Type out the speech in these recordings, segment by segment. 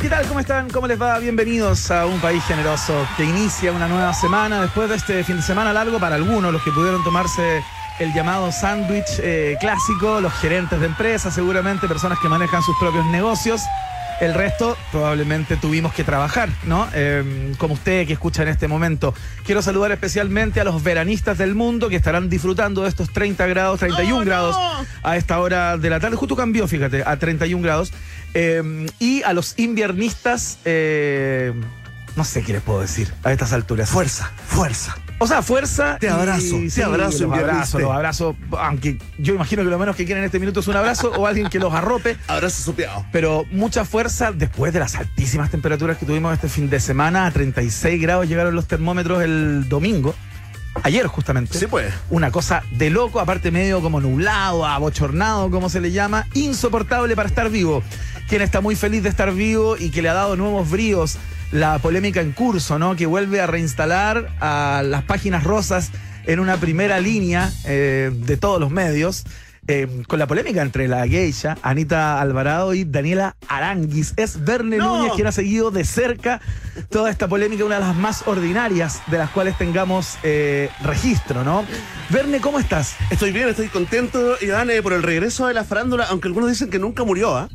¿Qué tal? ¿Cómo están? ¿Cómo les va? Bienvenidos a un país generoso que inicia una nueva semana después de este fin de semana largo para algunos, los que pudieron tomarse el llamado sándwich eh, clásico, los gerentes de empresas, seguramente personas que manejan sus propios negocios. El resto probablemente tuvimos que trabajar, ¿no? Eh, como usted que escucha en este momento. Quiero saludar especialmente a los veranistas del mundo que estarán disfrutando de estos 30 grados, 31 grados a esta hora de la tarde. Justo cambió, fíjate, a 31 grados. Eh, y a los inviernistas, eh, no sé qué les puedo decir a estas alturas. Fuerza, fuerza. O sea, fuerza. Te abrazo, y- te abrazo, Los abrazo, los abrazo. Aunque yo imagino que lo menos que quieren en este minuto es un abrazo o alguien que los arrope. Abrazo sopeado. Pero mucha fuerza después de las altísimas temperaturas que tuvimos este fin de semana. A 36 grados llegaron los termómetros el domingo. Ayer, justamente. Sí, pues. Una cosa de loco, aparte medio como nublado, abochornado, como se le llama, insoportable para estar vivo. Quien está muy feliz de estar vivo y que le ha dado nuevos bríos la polémica en curso, ¿no? Que vuelve a reinstalar a las páginas rosas en una primera línea eh, de todos los medios. eh, con la polémica entre la geisha, Anita Alvarado y Daniela Aranguis. Es Verne ¡No! Núñez quien ha seguido de cerca toda esta polémica, una de las más ordinarias de las cuales tengamos eh, registro, ¿no? Verne, ¿cómo estás? Estoy bien, estoy contento, Iván, eh, por el regreso de la farándula, aunque algunos dicen que nunca murió, ¿ah?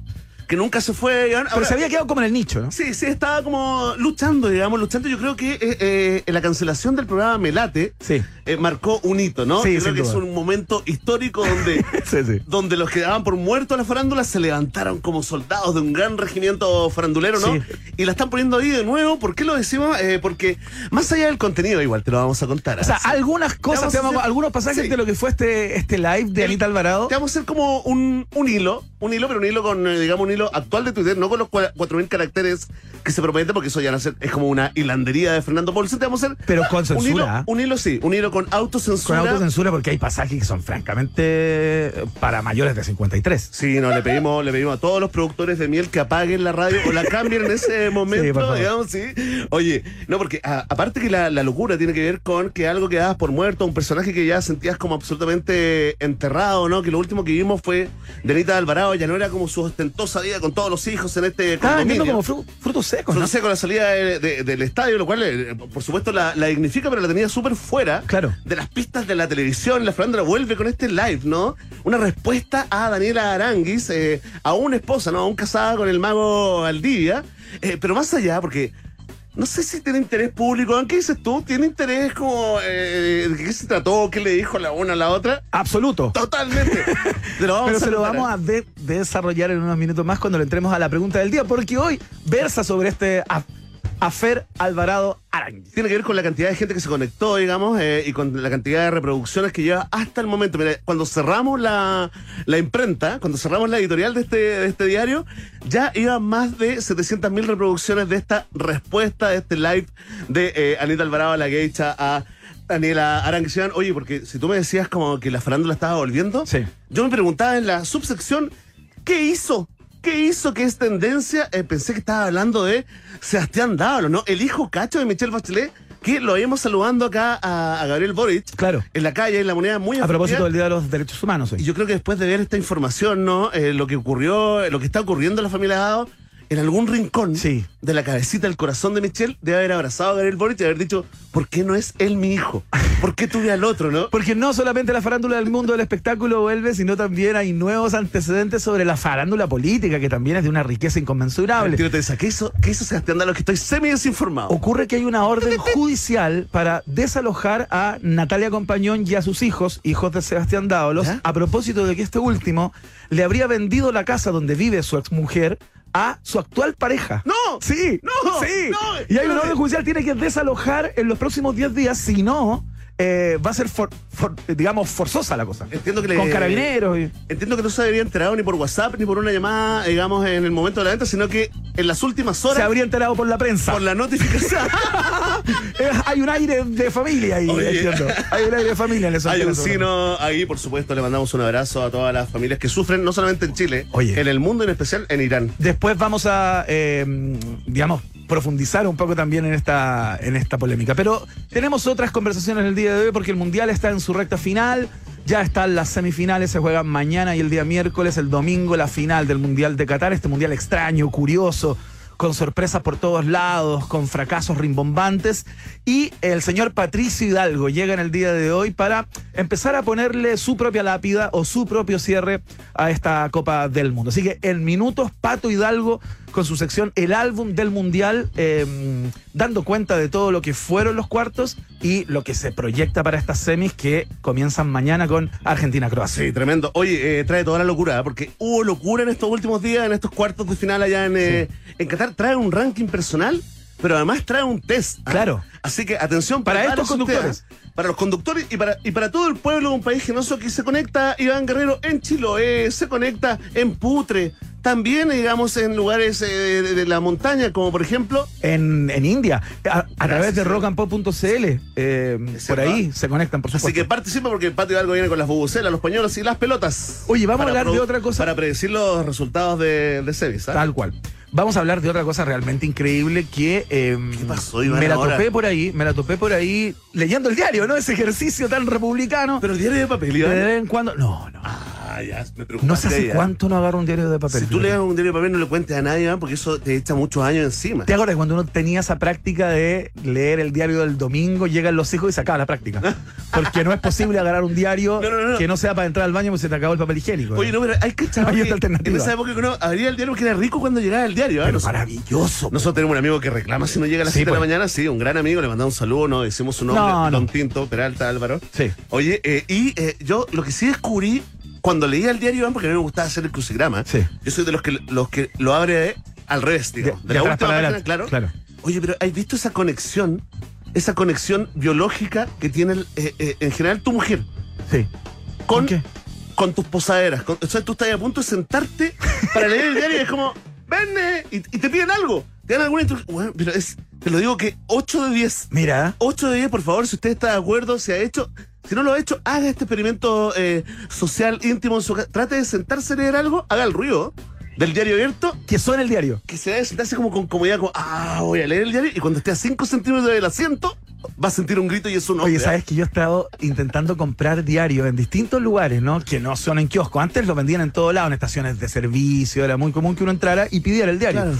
Que nunca se fue, Iván. Pero se había quedado como en el nicho, ¿no? Sí, sí, estaba como luchando, digamos, luchando. Yo creo que eh, eh, la cancelación del programa Melate Sí. eh, marcó un hito, ¿no? Sí, Yo creo que es un momento histórico donde, Sí, donde los que daban por muertos a la farándula se levantaron como soldados de un gran regimiento farandulero, ¿no? Y la están poniendo ahí de nuevo. ¿Por qué lo decimos? Porque más allá del contenido, igual te lo vamos a contar. O sea, algunas cosas, Vamos te a vamos- hacer- algunos pasajes de lo que fue este, este live de El- Anita Alvarado. Te vamos a hacer como un, un hilo, un hilo, pero un hilo con, digamos, un hilo actual de Twitter, no con los cua- 4.000 caracteres que se promete, porque eso ya no es, es como una hilandería de Fernando. Te vamos a hacer Pero con un hilo, censura. un hilo, sí, un hilo con Con autocensura. autocensura porque hay pasajes que son francamente eh, para mayores de 53. Sí, no, le pedimos, le pedimos a todos los productores de miel que apaguen la radio o la cambien en ese momento, digamos, sí. Oye, no, porque a- aparte que la, la locura tiene que ver con que algo que dabas por muerto, un personaje que ya sentías como absolutamente enterrado, ¿no? Que lo último que vimos fue de Anita Alvarado, ya no era como su ostentosa con todos los hijos en este Estaba vendiendo como fru- frutos secos, ¿no? Fruto seco la salida de- de- del estadio, lo cual, eh, por supuesto, la, la dignifica, pero la tenía súper fuera Claro. de las pistas de la televisión. La farándula vuelve con este live, ¿no? Una respuesta a Daniela Aranguis, eh, a una esposa, ¿no? Aún casada con el mago Valdivia. Eh, pero más allá, porque no sé si tiene interés público. ¿Qué dices tú? ¿Tiene interés como eh, de qué se trató? ¿Qué le dijo la una a la otra? Absoluto. Totalmente. Pero a se lo vamos a de- desarrollar en unos minutos más cuando le entremos a la pregunta del día, porque hoy versa sobre este Afer Alvarado Aranguis. tiene que ver con la cantidad de gente que se conectó, digamos, eh, y con la cantidad de reproducciones que lleva hasta el momento. Mira, cuando cerramos la, la imprenta, cuando cerramos la editorial de este, de este diario, ya iba más de 700.000 reproducciones de esta respuesta, de este live de eh, Anita Alvarado, la geisha, a Daniela Aranguis. Oye, porque si tú me decías como que la farándula estaba volviendo, Sí. yo me preguntaba en la subsección, ¿qué hizo? ¿Qué hizo que es tendencia? Eh, pensé que estaba hablando de Sebastián Dávalo, ¿no? El hijo cacho de Michelle Bachelet, que lo íbamos saludando acá a, a Gabriel Boric. Claro. En la calle, en la moneda muy A propósito del Día de los Derechos Humanos Y yo creo que después de ver esta información, ¿no? Eh, lo que ocurrió, lo que está ocurriendo en la familia Dado, en algún rincón Sí. de la cabecita, el corazón de Michelle, debe haber abrazado a Gabriel Boric y haber dicho, ¿por qué no es él mi hijo? ¿Por qué tuve al otro, no? Porque no solamente la farándula del mundo del espectáculo vuelve, sino también hay nuevos antecedentes sobre la farándula política, que también es de una riqueza inconmensurable. Tiro te dice, ¿qué hizo, ¿qué hizo Sebastián Dávalo? Que estoy semi desinformado. Ocurre que hay una orden judicial para desalojar a Natalia Compañón y a sus hijos, hijos de Sebastián Dávalos, ¿Ya? a propósito de que este último le habría vendido la casa donde vive su exmujer a su actual pareja. ¡No! Sí, ¡No! sí. ¡No! Y hay una No. orden judicial, tiene que desalojar en los próximos 10 días, si no, eh, va a ser, for- for- digamos, forzosa la cosa. Entiendo que le- Con carabineros. y- Entiendo que no se había enterado ni por WhatsApp ni por una llamada, digamos, en el momento de la venta, sino que en las últimas horas, Se habría enterado por la prensa. por la notificación, Eh, hay un aire de familia ahí, Oye. entiendo. Hay un aire de familia en eso. hay un sino ahí, por supuesto, le mandamos un abrazo a todas las familias que sufren, no solamente en Chile, Oye. en el mundo, en especial en Irán. Después vamos a, eh, digamos, profundizar un poco también en esta, en esta polémica. Pero tenemos otras conversaciones el día de hoy porque el Mundial está en su recta final. Ya están las semifinales, se juegan mañana y el día miércoles, el domingo, la final del Mundial de Qatar, este Mundial extraño, curioso, con sorpresas por todos lados, con fracasos rimbombantes. Y el señor Patricio Hidalgo llega en el día de hoy para empezar a ponerle su propia lápida o su propio cierre a esta Copa del Mundo. Así que en minutos, Pato Hidalgo con su sección El álbum del Mundial, eh, dando cuenta de todo lo que fueron los cuartos y lo que se proyecta para estas semis que comienzan mañana con Argentina-Croacia. Sí, tremendo. Oye, eh, trae toda la locura, ¿eh? porque hubo locura en estos últimos días, en estos cuartos de final allá en, eh, en Qatar. Trae un ranking personal, pero además trae un test. ¿ah? Claro. Así que atención Para estos conductores. ¿ah? Para los conductores y para, y para todo el pueblo de un país generoso que se conecta, Iván Guerrero, en Chiloé, se conecta en Putre, también, digamos, en lugares eh, de, de la montaña, como por ejemplo En, en India, a, a través de rockandpop.cl, eh, por ahí se conectan, por supuesto. Así que participa porque el patio Hidalgo viene con las bubucelas, los pañuelos y las pelotas. Oye, vamos a hablar de otra cosa. Para predecir los resultados de, de Sevis. ¿ah? Tal cual. Vamos a hablar de otra cosa realmente increíble que eh, ¿Qué pasó, Iván, me la ahora? topé por ahí, me la topé por ahí leyendo el diario, ¿no? Ese ejercicio tan republicano. Pero el diario de papel, de Iván. vez en cuando. No, no. Ah, ya, me preocupaste No sé hace ¿ah? cuánto no agarro un diario de papel. Si tú lees un diario de papel, no le cuentes a nadie, porque eso te echa muchos años encima. ¿Te acuerdas cuando uno tenía esa práctica de leer el diario del domingo, llegan los hijos y se acaba la práctica? Porque no es posible agarrar un diario No, no, no. que no sea para entrar al baño porque se te acabó el papel higiénico. Oye, no, pero hay que echar. En esa época que uno abría el diario porque era rico cuando llegaba el diario. ¿ah? Pero maravilloso. Nosotros tenemos un amigo que reclama si no llega a las Sí, 7 de la pues. mañana, sí, un gran amigo, le mandamos un saludo, no decimos su nombre, No, no. Don Tinto, Peralta, Álvaro. Sí. Oye, eh, y eh, yo lo que sí descubrí cuando leía el diario, Iván, porque a mí me gustaba hacer el crucigrama, Sí. yo soy de los que, los que lo abre al revés, De, digamos. de la atrás última página, adelante. claro. Oye, pero ¿has visto esa conexión? Esa conexión biológica que tiene el, eh, eh, en general tu mujer Sí. con, qué? con tus posaderas. Con- o sea, tú estás a punto de sentarte para leer el diario y es como, ven, eh", y, y te piden algo. Te dan alguna instrucción. Bueno, pero es, te lo digo que 8 de 10. Mira, 8 de 10, por favor, si usted está de acuerdo, se ha hecho. Si no lo ha hecho, haga este experimento eh, social íntimo en su casa. Trate de sentarse a leer algo, haga el ruido del diario abierto, que suena el diario. que se sentarse como con comodidad, como, ah, voy a leer el diario, y cuando esté a 5 centímetros del asiento, va a sentir un grito y es un Oye, sabes que yo he estado intentando comprar diarios en distintos lugares, ¿no? Que no son en kioscos. Antes lo vendían en todos lados, en estaciones de servicio. Era muy común que uno entrara y pidiera el diario. Claro.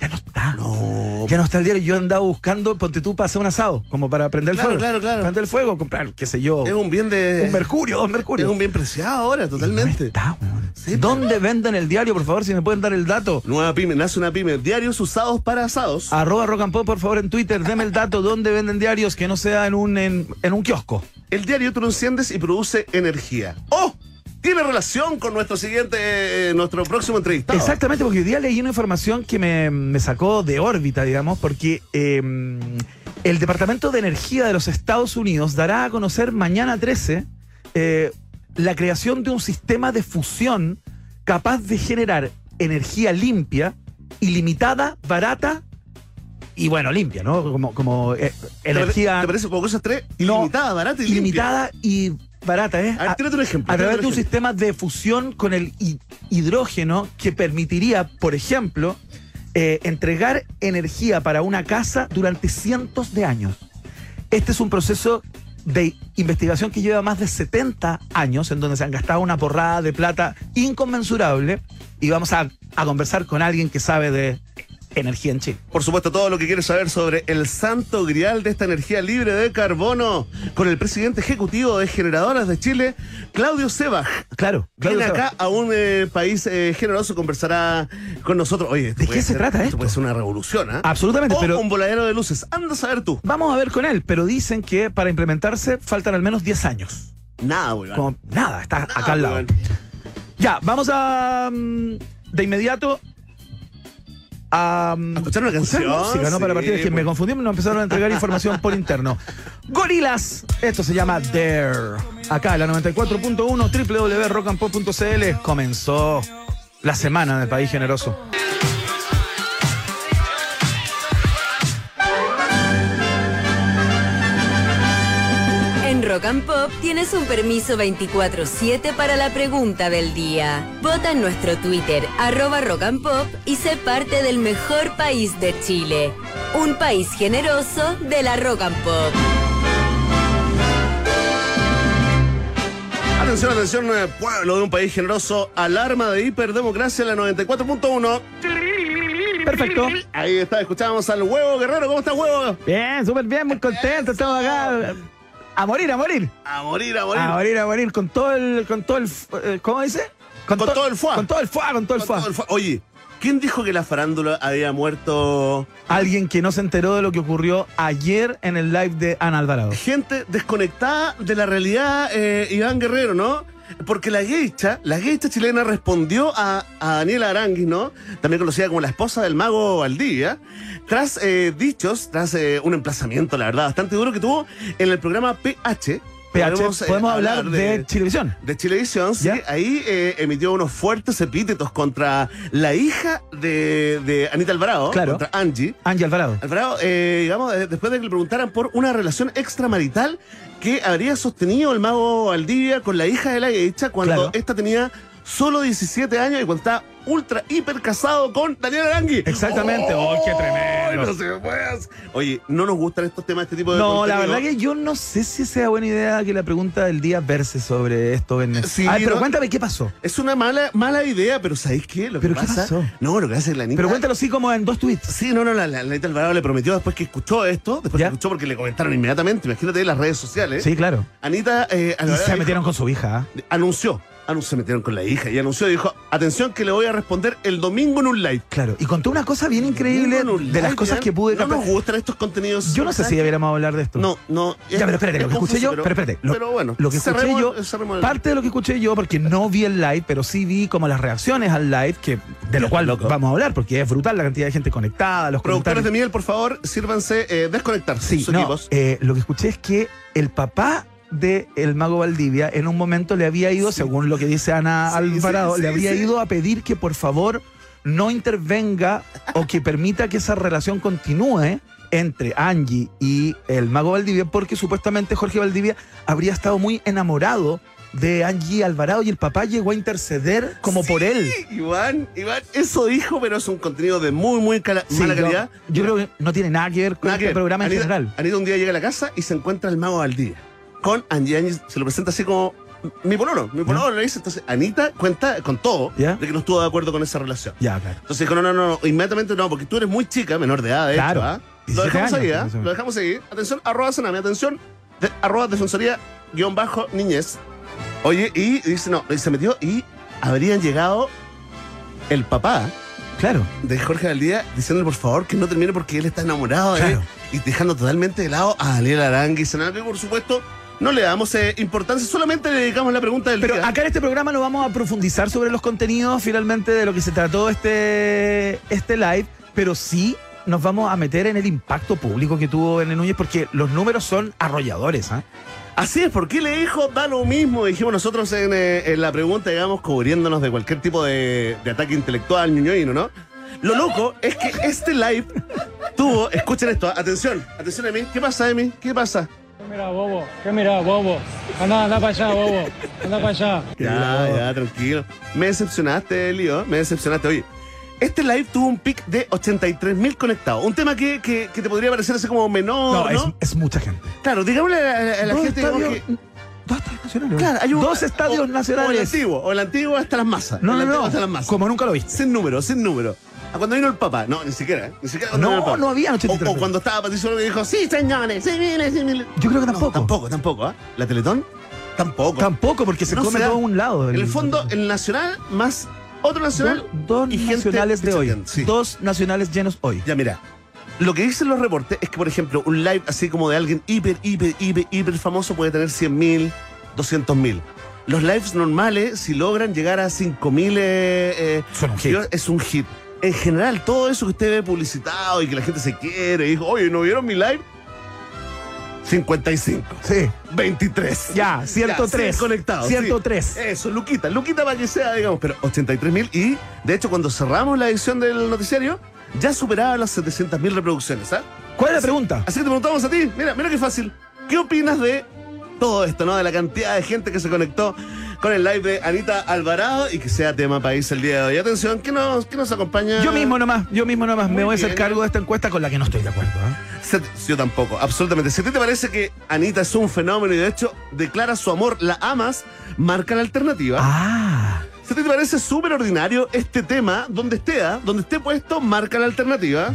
Ya no está. No. Ya no está el diario. Yo andaba buscando, ponte tú, para hacer un asado, como para prender el Claro, fuego. claro, claro. Prender el fuego, comprar, qué sé yo, Es un bien de. un mercurio, dos es mercurios. un bien preciado ahora, No totalmente. está, weón. Sí, ¿Dónde venden el diario, por favor? Si me pueden dar el dato. Nueva pyme, nace una pyme. Diarios usados para asados. Arroba rock and pop, por favor, en Twitter. Deme el dato. ¿Dónde venden diarios que no sea en un, en, en un kiosco? El diario tú lo enciendes y produce energía. ¡Oh! Tiene relación con nuestro siguiente, eh, nuestro próximo entrevistado. Exactamente, porque hoy día leí una información que me, me sacó de órbita, digamos, porque eh, el Departamento de Energía de los Estados Unidos dará a conocer mañana 13 eh, la creación de un sistema de fusión capaz de generar energía limpia, ilimitada, barata y bueno, limpia, ¿no? Como, como eh, ¿Te pare- energía ¿Te parece como cosas tres? No, Ilimitada, barata y limpia. ilimitada y barata, ¿eh? A un ejemplo. A través de un ejemplo. sistema de fusión con el hi- hidrógeno que permitiría, por ejemplo, eh, entregar energía para una casa durante cientos de años. Este es un proceso de investigación que lleva más de 70 años, en donde se han gastado una porrada de plata inconmensurable, y vamos a, a conversar con alguien que sabe de energía en Chile. Por supuesto, todo lo que quieres saber sobre el santo grial de esta energía libre de carbono con el presidente ejecutivo de Generadoras de Chile, Claudio Sebaj. Claro. Viene acá a un eh, país eh, generoso, conversará con nosotros. Oye, esto ¿De qué se ser- trata esto? puede ser una revolución, ¿ah? Absolutamente, O pero un voladero de luces. Anda a saber tú. vamos a ver con él, pero dicen que para implementarse faltan al menos 10 años. Nada, weón. Como, nada, está Nada, acá al lado. weón. Ya, vamos a mm, de inmediato a, escuchar una canción, música, ¿no? Para partir, que me pues. confundí, nos empezaron a entregar información por interno. Gorilas, esto se llama Dare. Acá la 94.1 www.rockandpop.cl comenzó la semana del país generoso. Rock and Pop tienes un permiso 24-7 para la pregunta del día. Vota en nuestro Twitter, arroba Rock and Pop, y sé parte del mejor país de Chile. Un país generoso de la Rock and Pop. Atención, atención, eh, pueblo de un país generoso. Alarma de hiperdemocracia en la 94.1. Perfecto. Ahí está, escuchamos al huevo guerrero. ¿Cómo está huevo? Bien, súper bien, muy contento. Estamos acá. A morir, a morir. A morir, a morir. A morir, a morir. Con todo el. Con todo el eh, ¿Cómo dice? Con to- todo el foie. Con todo el foie, con todo el Con foie. todo el fu- Oye, ¿quién dijo que la farándula había muerto? Alguien que no se enteró de lo que ocurrió ayer en el live de Ana Alvarado. Gente desconectada de la realidad, eh, Iván Guerrero, ¿no? Porque la geisha, la geisha chilena respondió a, a Daniela Aranguis, ¿no? También conocida como la esposa del mago Valdivia, tras eh, dichos, tras eh, un emplazamiento, la verdad, bastante duro que tuvo en el programa PH. PH, podemos, eh, hablar de, Chilevisión. de Chilevisión, sí, ahí eh, emitió unos fuertes epítetos contra la hija de, de Anita Alvarado, Claro. contra Angie. Ángel Alvarado. Alvarado, eh, digamos, eh, después de que le preguntaran por una relación extramarital que habría sostenido el mago Valdivia con la hija de la hecha cuando Claro. esta tenía solo 17 años y cuando estaba ultra hiper casado con Daniel Arangui. Exactamente. ¡Oh, qué tremendo! No se me puede hacer. Oye, no nos gustan estos temas, este tipo de No, la verdad que yo no sé si sea buena idea que la pregunta del día verse sobre esto, Verne. Sí, A ver, pero no- cuéntame qué pasó. Es una mala, mala idea, pero ¿sabéis qué? Lo que ¿Pero qué pasa. pasó? No, lo que hace la Anita. Pero cuéntalo así como en dos tweets. Sí, no, no, la, la, la Anita Alvarado le prometió después que escuchó esto, después que escuchó porque le comentaron inmediatamente, imagínate en las redes sociales. Sí, claro. Anita eh, Alvarado se dijo- metieron con su hija. anunció, anun- se metieron con la hija y anunció, dijo, atención que le voy a responder el domingo en un live. Claro. Y contó una cosa bien increíble de las cosas que pude No captar. nos gustan estos contenidos. Yo no sé si deberíamos hablar de esto. No, no. Ya, pero espérate, lo que escuché yo, pero espérate, lo, pero bueno, lo que escuché yo, parte de lo que escuché yo, porque no vi el live, pero sí vi como las reacciones al live, que de lo cual loco. vamos a hablar, porque es brutal la cantidad de gente conectada, los Productores de miel, por favor, sírvanse eh, desconectar Sí, sus no, equipos. eh, lo que escuché es que el papá de el mago Valdivia en un momento le había ido, según lo que dice Ana Sí, Alvarado, sí, le sí. ido a pedir que por favor no intervenga o que permita que esa relación continúe entre Angie y el mago Valdivia, porque supuestamente Jorge Valdivia habría estado muy enamorado de Angie Alvarado y el papá llegó a interceder como por él. Iván, Iván, eso dijo, pero es un contenido de muy, muy cala- Sí, mala calidad. Yo, creo que no tiene nada que ver con Nada este programa en Anita, general. Anita un día llega a la casa y se encuentra el mago Valdivia con Angie. Angie se lo presenta así como mi pololo, mi pololo le dice. Entonces Anita cuenta con todo ¿Ya? de que no estuvo de acuerdo con esa relación. Ya, claro. Entonces dijo, no, no, no, inmediatamente no, porque tú eres muy chica, menor de edad, de Claro. hecho, ¿ah? Lo 17 dejamos años, ahí, ¿ah? por eso. Lo dejamos ahí. Atención, arroba Sanami, atención, de- arroba defensoría guion bajo niñez. Oye, y dice, no, y se metió y habrían llegado el papá Claro. de Jorge Valdía diciéndole por favor que no termine porque él está enamorado de él Claro. y dejando totalmente de lado a Daniel Arangui, que por supuesto no le damos eh, importancia, solamente le dedicamos la pregunta del Pero día. acá en este programa no vamos a profundizar sobre los contenidos finalmente de lo que se trató este, este live, pero sí nos vamos a meter en el impacto público que tuvo en Núñez porque los números son arrolladores. ¿ah? Así es, porque le dijo da lo mismo, dijimos nosotros en, eh, en la pregunta, digamos, cubriéndonos de cualquier tipo de, de ataque intelectual ñoñoíno, ¿no? Lo loco es que este live tuvo, escuchen esto, atención, atención a mí, ¿qué pasa, Emi? ¿Qué pasa? ¿Qué mira, bobo? ¿Qué mira, bobo? Anda, anda para allá, bobo. Anda para allá. Ya, ya, tranquilo. Me decepcionaste, Lío, me decepcionaste. Oye, este live tuvo un pic de 83 mil conectados. Un tema que, que, que te podría parecer así como menor, ¿no? es, es mucha gente. Claro, digámosle a, a- a la gente digamos, que... Dos estadios nacionales. Claro, hay un- Dos estadios o- O el nacionales. antiguo, o el antiguo hasta las masas. No, el no, no. hasta las masas. Como nunca lo viste. Sin número, sin número. A cuando vino el papá. No, ni siquiera, ¿eh? Ni siquiera cuando No, vino el papá. no había o, 83 o cuando estaba Patricio López y dijo, sí, señores, sí, miren, sí, miren. Yo creo que tampoco. tampoco, tampoco, ¿ah? ¿La Teletón? Tampoco. Tampoco, porque se No come se da. todo un lado. En el fondo, el nacional más otro nacional. dos, dos y gente nacionales de hoy. sí. Dos nacionales llenos hoy. Ya, mira. Lo que dicen los reportes es que, por ejemplo, un live así como de alguien hiper, hiper, hiper, hiper famoso puede tener 100 mil, 200 mil. Los lives normales, si logran llegar a 5 mil, eh, Son un hit. es un hit. En general, todo eso que usted ve publicitado y que la gente se quiere, y dijo, oye, ¿no vieron mi live? 55. Sí. 23. Ya, 103. sí, conectados. 103. sí. Eso, Luquita. Luquita para que sea, digamos, pero 83 mil. Y, de hecho, cuando cerramos la edición del noticiario, ya superaba las 700 mil reproducciones, ¿sabes? ¿Cuál es la pregunta? Así que te preguntamos a ti, mira, mira qué fácil. ¿Qué opinas de todo esto, no? De la cantidad de gente que se conectó con el live de Anita Alvarado y que sea tema país el día de hoy. Atención, ¿qué nos, qué nos acompaña? Yo mismo nomás, yo mismo nomás Muy me voy a hacer cargo de esta encuesta con la que no estoy de acuerdo. ¿eh? Se- Yo tampoco, absolutamente. Si a ti te parece que Anita es un fenómeno y de hecho declara su amor, la amas, marca la alternativa. Ah, Si te parece súper ordinario este tema, donde esté, ¿ah? donde esté puesto, marca la alternativa.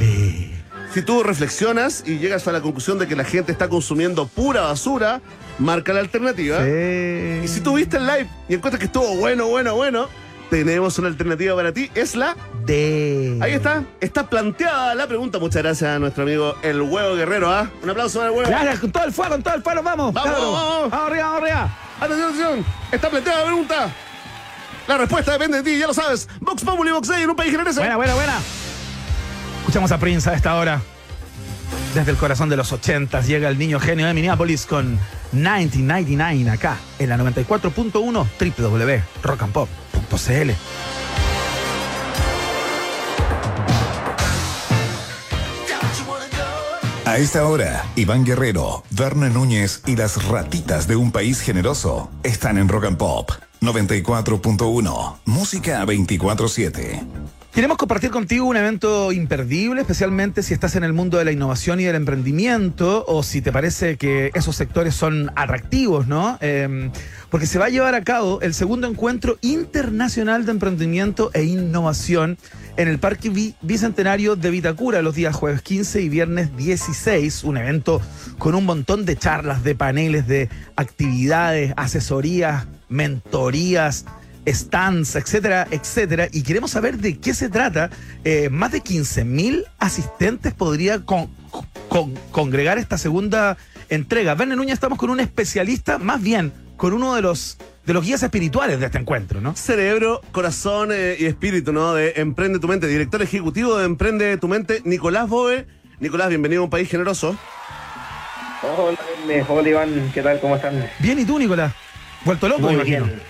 Si tú reflexionas y llegas a la conclusión de que la gente está consumiendo pura basura, marca la alternativa. Sí. Y si tú viste el live y encuentras que estuvo bueno, bueno, bueno, tenemos una alternativa para ti. Es la. De. Ahí está. Está planteada la pregunta. Muchas gracias a nuestro amigo El Huevo Guerrero. ¿ah? Un aplauso para el huevo. Gracias, con todo el fuego, con todo el fuego, vamos. Vamos, vamos. Vamos arriba, vamos arriba. Atención, atención. Está planteada la pregunta. La respuesta depende de ti, ya lo sabes. Vox Populi, Vox Day en un país generoso. Buena, buena, buena. Escuchamos a Prince a esta hora. Desde el corazón de los ochentas llega el niño genio de Minneapolis con 1999 acá en la 94.1 www.rockandpop.cl. A esta hora, Iván Guerrero, Verne Núñez y las ratitas de un país generoso están en Rock and Pop 94.1, música 24/7. Queremos compartir contigo un evento imperdible, especialmente si estás en el mundo de la innovación y del emprendimiento o si te parece que esos sectores son atractivos, ¿no? Eh, porque se va a llevar a cabo el segundo encuentro internacional de emprendimiento e innovación en el Parque Bi- Bicentenario de Vitacura los días jueves 15 y viernes 16, un evento con un montón de charlas, de paneles, de actividades, asesorías, mentorías, stands, etcétera, etcétera. Y queremos saber de qué se trata. Eh, más de 15.000 asistentes podría con- con- congregar esta segunda entrega. Verne Núñez, estamos con un especialista, más bien con uno de los, de los guías espirituales de este encuentro, ¿no? Cerebro, corazón eh, y espíritu, ¿no? De Emprende tu Mente, director ejecutivo de Emprende tu Mente, Nicolás Boe. Nicolás, bienvenido a un país generoso. Hola, Verne. hola Iván, ¿qué tal? ¿Cómo están? Bien, ¿y tú, Nicolás? Vuelto loco, Muy bien,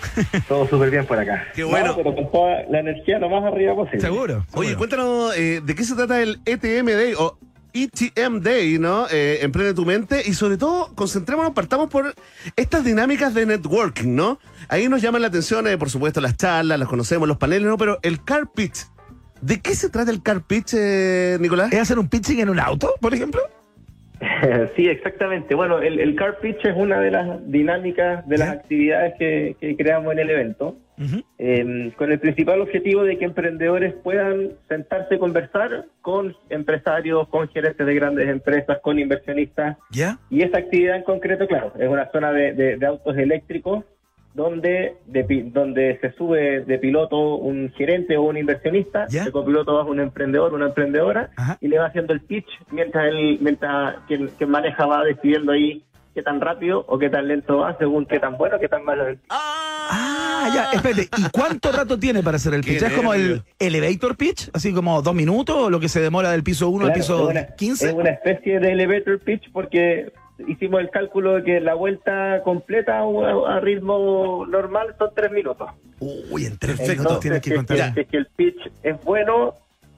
todo súper bien por acá. Qué bueno. No, pero con toda la energía lo más arriba posible. Seguro. Oye, seguro. cuéntanos eh, de qué se trata el ETM Day o ETM Day, ¿no? Eh, Emprende tu mente y sobre todo concentrémonos, partamos por estas dinámicas de networking, ¿no? Ahí nos llaman la atención, eh, por supuesto, las charlas, las conocemos, los paneles, ¿no? Pero el car pitch, ¿de qué se trata el car pitch, eh, Nicolás? ¿Es hacer un pitching en un auto, por ejemplo? sí, exactamente. Bueno, el, el car pitch es una de las dinámicas de las actividades que, que creamos en el evento, eh, con el principal objetivo de que emprendedores puedan sentarse y conversar con empresarios, con gerentes de grandes empresas, con inversionistas, ¿Ya? Y esa actividad en concreto, claro, es una zona de, de- de autos eléctricos donde de pi- donde se sube de piloto un gerente o un inversionista, ¿Ya? de copiloto va un emprendedor, una emprendedora, Ajá. y le va haciendo el pitch mientras el, mientras quien, quien maneja va decidiendo ahí qué tan rápido o qué tan lento va, según qué tan bueno o qué tan malo es el pitch. Ah, ya, espérate. ¿Y cuánto rato tiene para hacer el pitch? ¿Es como el elevator pitch? ¿Así como dos minutos o lo que se demora del piso 1 al piso es una- 15? Es una especie de elevator pitch porque hicimos el cálculo de que la vuelta completa a, a ritmo normal son tres minutos. Uy, en tres Perfecto. minutos tienes que si contar. si es que el pitch es bueno,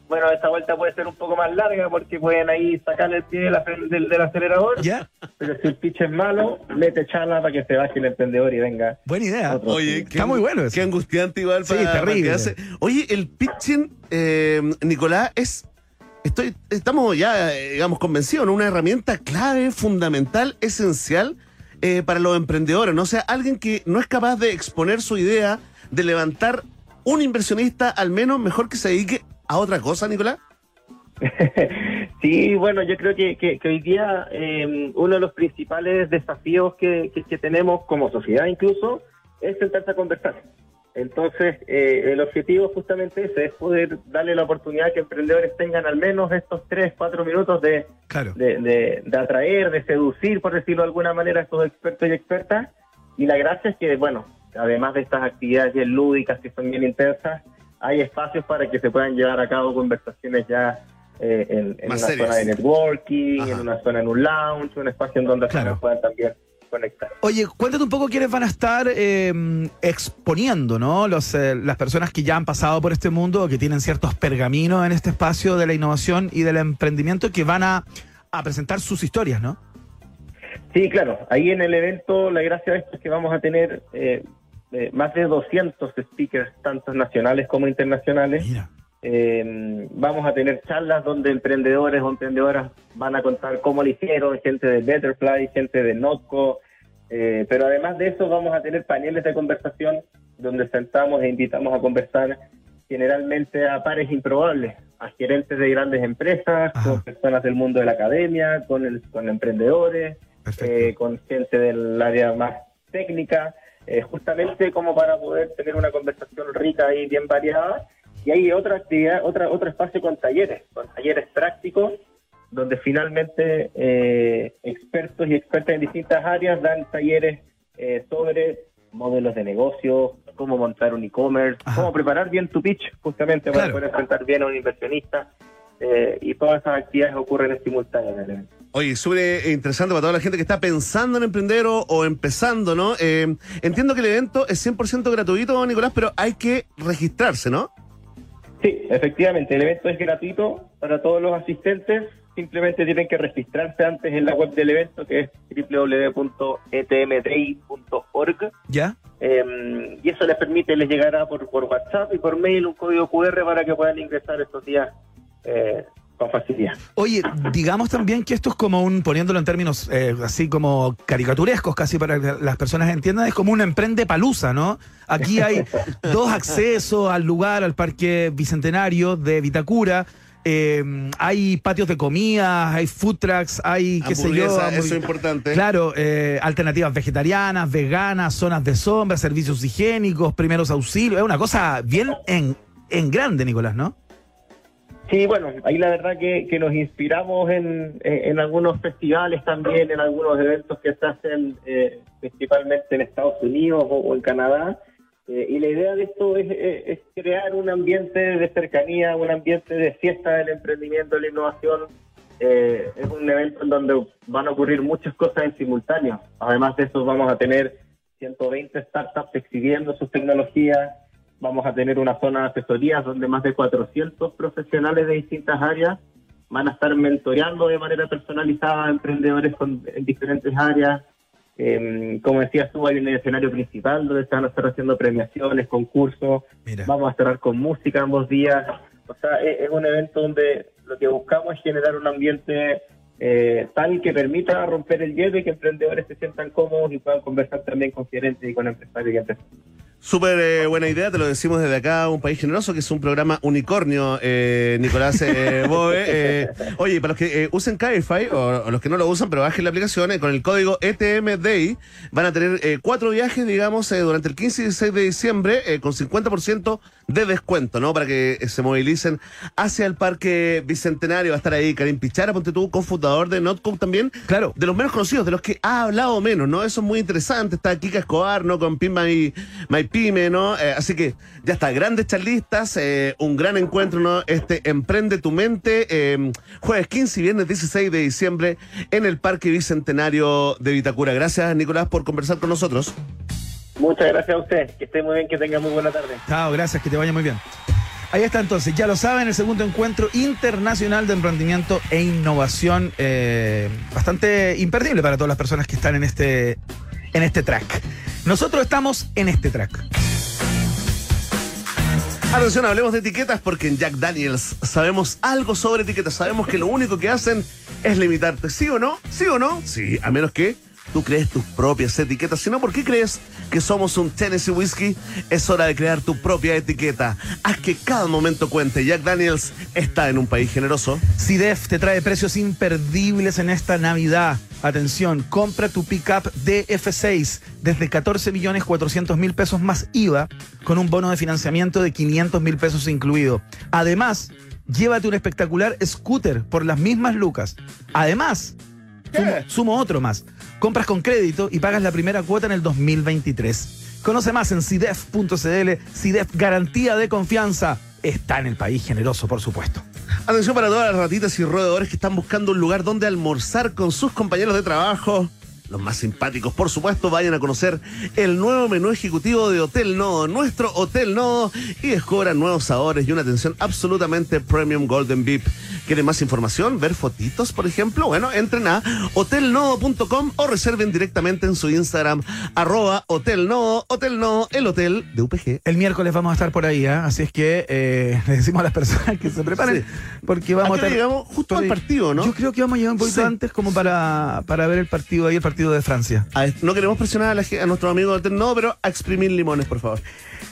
bueno, esta vuelta puede ser un poco más larga porque pueden ahí sacar el pie del, del- del acelerador, ¿Ya? pero si el pitch es malo, mete charla para que se baje el emprendedor y venga. Buena idea. Oye, Está muy bueno eso. Qué angustiante igual Sí, para, para terrible. Oye, el pitching, eh, Nicolás, es. Estoy, estamos ya, digamos, convencidos, ¿no? Una herramienta clave, fundamental, esencial eh, para los emprendedores, ¿no? O sea, alguien que no es capaz de exponer su idea, de levantar un inversionista, al menos mejor que se dedique a otra cosa, Nicolás. sí, bueno, yo creo que, que- hoy día eh, uno de los principales desafíos que, que- que tenemos como sociedad incluso es sentarse a conversar. Entonces, eh, el objetivo justamente ese, es poder darle la oportunidad que emprendedores tengan al menos estos tres, cuatro minutos de, Claro. de, de- de atraer, de seducir, por decirlo de alguna manera, a estos expertos y expertas. Y la gracia es que, bueno, además de estas actividades bien lúdicas que son bien intensas, hay espacios para que se puedan llevar a cabo conversaciones ya eh, en, en una serias. zona de networking, Ajá. en una zona en un lounge, un espacio en donde Claro. personas puedan también conectar. Oye, cuéntate un poco quiénes van a estar eh, exponiendo, ¿no? Los, eh, las personas que ya han pasado por este mundo que tienen ciertos pergaminos en este espacio de la innovación y del emprendimiento que van a, a presentar sus historias, ¿no? Sí, claro. Ahí en el evento, la gracia de esto es que vamos a tener eh, eh, más de 200 speakers, tanto nacionales como internacionales. Mira. Eh, vamos a tener charlas donde emprendedores o emprendedoras van a contar cómo lo hicieron, gente de Betterfly, gente de Notco, eh, pero además de eso vamos a tener paneles de conversación donde sentamos e invitamos a conversar generalmente a pares improbables, a gerentes de grandes empresas, Ajá. con personas del mundo de la academia, con, el, con emprendedores, eh, con gente del área más técnica, eh, justamente como para poder tener una conversación rica y bien variada. Y hay otra actividad, otra, otro espacio con talleres, con talleres prácticos, donde finalmente eh, expertos y expertas en distintas áreas dan talleres eh, sobre modelos de negocio, cómo montar un e-commerce, cómo preparar bien tu pitch, justamente para Claro. poder enfrentar bien a un inversionista. eh, y todas esas actividades ocurren en simultáneo en el evento. Oye, súper interesante para toda la gente que está pensando en emprender o, o empezando, ¿no? Eh, entiendo que el evento es 100% gratuito, Nicolás, pero hay que registrarse, ¿no? Sí, efectivamente, el evento es gratuito para todos los asistentes. Simplemente tienen que registrarse antes en la web del evento, que es www.etmday.org. ¿Ya? Eh, y eso les permite, les llegará por, por WhatsApp y por mail un código QR para que puedan ingresar estos días eh, con facilidad. Oye, digamos también que esto es como un, poniéndolo en términos eh, así como caricaturescos casi para que las personas entiendan, es como un emprende palusa, ¿no? Aquí hay dos accesos al lugar, al Parque Bicentenario de Vitacura. Eh, hay patios de comida, hay food trucks, hay, qué sé yo. Eso es importante. Claro, eh, alternativas vegetarianas, veganas, zonas de sombra, servicios higiénicos, primeros auxilios. Es una cosa bien en, en grande, Nicolás, ¿no? Sí, bueno, ahí la verdad que, que nos inspiramos en, en, en algunos festivales también, en algunos eventos que se hacen eh, principalmente en Estados Unidos o, o en Canadá. Eh, y la idea de esto es, es- crear un ambiente de cercanía, un ambiente de fiesta del emprendimiento, de la innovación. Eh, es un evento en donde van a ocurrir muchas cosas en simultáneo. Además de eso, vamos a tener 120 startups exhibiendo sus tecnologías. Vamos a tener una zona de asesorías donde más de 400 profesionales de distintas áreas van a estar mentoreando de manera personalizada a emprendedores con- en diferentes áreas. Eh, como decías tú, hay un escenario principal donde se van a estar haciendo premiaciones, concursos. Mira. Vamos a cerrar con música ambos días. O sea, es, es un evento donde lo que buscamos es generar un ambiente eh, tal que permita romper el hielo y que emprendedores se sientan cómodos y puedan conversar también con gerentes y con empresarios y empresarios. Súper eh, buena idea, te lo decimos desde acá, Un País Generoso, que es un programa unicornio, eh, Nicolás eh, Boe. Eh, oye, para los que eh, usen Cabify, o, o los que no lo usan, pero bajen la aplicación, eh, con el código ETMDAY, van a tener eh, cuatro viajes, digamos, eh, durante el 15 y 16 de diciembre, eh, con 50% de descuento, ¿no? Para que eh, se movilicen hacia el Parque Bicentenario. Va a estar ahí Karim Pichara, ponte tú, cofundador de Notco también. Claro. De los menos conocidos, de los que ha hablado menos, ¿no? Eso es muy interesante. Está Kika Escobar, ¿no? Con Pin My, My Pyme, ¿no? Eh, así que ya está, grandes charlistas, eh, un gran encuentro, ¿no? Este Emprende tu Mente, eh, jueves 15 y viernes 16 de diciembre en el Parque Bicentenario de Vitacura. Gracias, Nicolás, por conversar con nosotros. Muchas gracias a usted. Que esté muy bien, que tenga muy buena tarde. Chao, gracias, que te vaya muy bien. Ahí está entonces, ya lo saben, el segundo encuentro internacional de emprendimiento e innovación, eh, bastante imperdible para todas las personas que están en este, en este track. Nosotros estamos en este track. Atención, hablemos de etiquetas porque en Jack Daniels sabemos algo sobre etiquetas. Sabemos que lo único que hacen es limitarte. ¿Sí o no? ¿Sí o no? Sí, a menos que tú crees tus propias etiquetas. Si no, ¿por qué crees que somos un Tennessee Whiskey? Es hora de crear tu propia etiqueta. Haz que cada momento cuente. Jack Daniels está en un país generoso. CIDEF te trae precios imperdibles en esta Navidad. Atención, compra tu pickup DF6 desde 14 millones 400 mil pesos más IVA con un bono de financiamiento de 500 mil pesos incluido. Además, llévate un espectacular scooter por las mismas lucas. Además, sumo, sumo otro más. Compras con crédito y pagas la primera cuota en el 2023. Conoce más en CIDEF.cl. CIDEF, garantía de confianza. Está en el país generoso, por supuesto. Atención para todas las ratitas y roedores que están buscando un lugar donde almorzar con sus compañeros de trabajo. Los más simpáticos, por supuesto, vayan a conocer el nuevo menú ejecutivo de Hotel Nodo, nuestro Hotel Nodo, y descubran nuevos sabores y una atención absolutamente premium Golden VIP. ¿Quieren más información? ¿Ver fotitos, por ejemplo? Bueno, entren a hotelnodo.com o reserven directamente en su Instagram, arroba Hotel Nodo, Hotel Nodo, el hotel de UPG. El miércoles vamos a estar por ahí, ¿ah? así es que eh, le decimos a las personas que se preparen, porque vamos ¿A estar llegamos? Justo al partido, ¿no? Yo creo que vamos a llegar un poquito Sí. antes como para, para ver el partido ahí, el partido partido de Francia. A- no queremos presionar a, la ge- a nuestros amigos del no, pero a exprimir limones, por favor.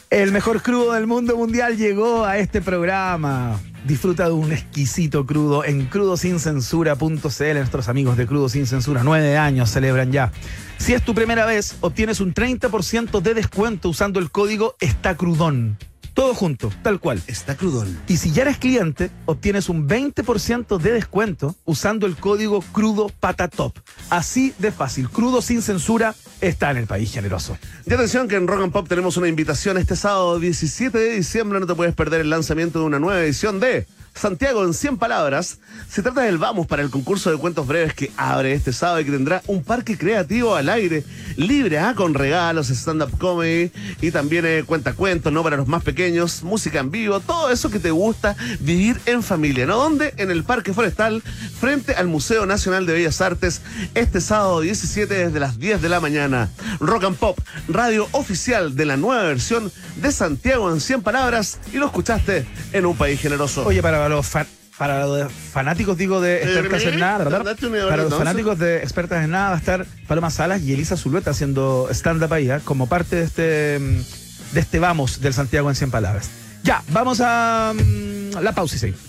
El mejor crudo del mundo mundial llegó a este programa. Disfruta de un exquisito crudo en crudosincensura.cl. Nuestros amigos de Crudo Sin Censura, nueve años celebran ya. Si es tu primera vez, obtienes un 30% de descuento usando el código Está Crudón. Todo junto, tal cual. Está crudón. Y si ya eres cliente, obtienes un 20% de descuento usando el código Crudo Patatop. Así de fácil. Crudo sin censura está en el país generoso. Y atención que en Rock and Pop tenemos una invitación este sábado 17 de diciembre. No te puedes perder el lanzamiento de una nueva edición de Santiago en 100 palabras. Se trata del vamos para el concurso de cuentos breves que abre este sábado y que tendrá un parque creativo al aire, libre, ¿ah? con regalos, stand-up comedy y también eh, cuentacuentos, ¿no? Para los más pequeños, música en vivo, todo eso que te gusta vivir en familia, ¿no? ¿Dónde? En el Parque Forestal, frente al Museo Nacional de Bellas Artes, este sábado 17 desde las 10 de la mañana. Rock and Pop, radio oficial de la nueva versión de Santiago en 100 palabras y lo escuchaste en un país generoso. Oye, para los fan- para los fanáticos, digo, de expertas en nada, ¿verdad? Para los fanáticos de expertas en nada va a estar Paloma Salas y Elisa Zulueta haciendo stand-up ahí, ¿ah? como parte de este, mm, de este vamos del Santiago en 100 palabras. Ya, vamos a mm, la pausa y seguimos.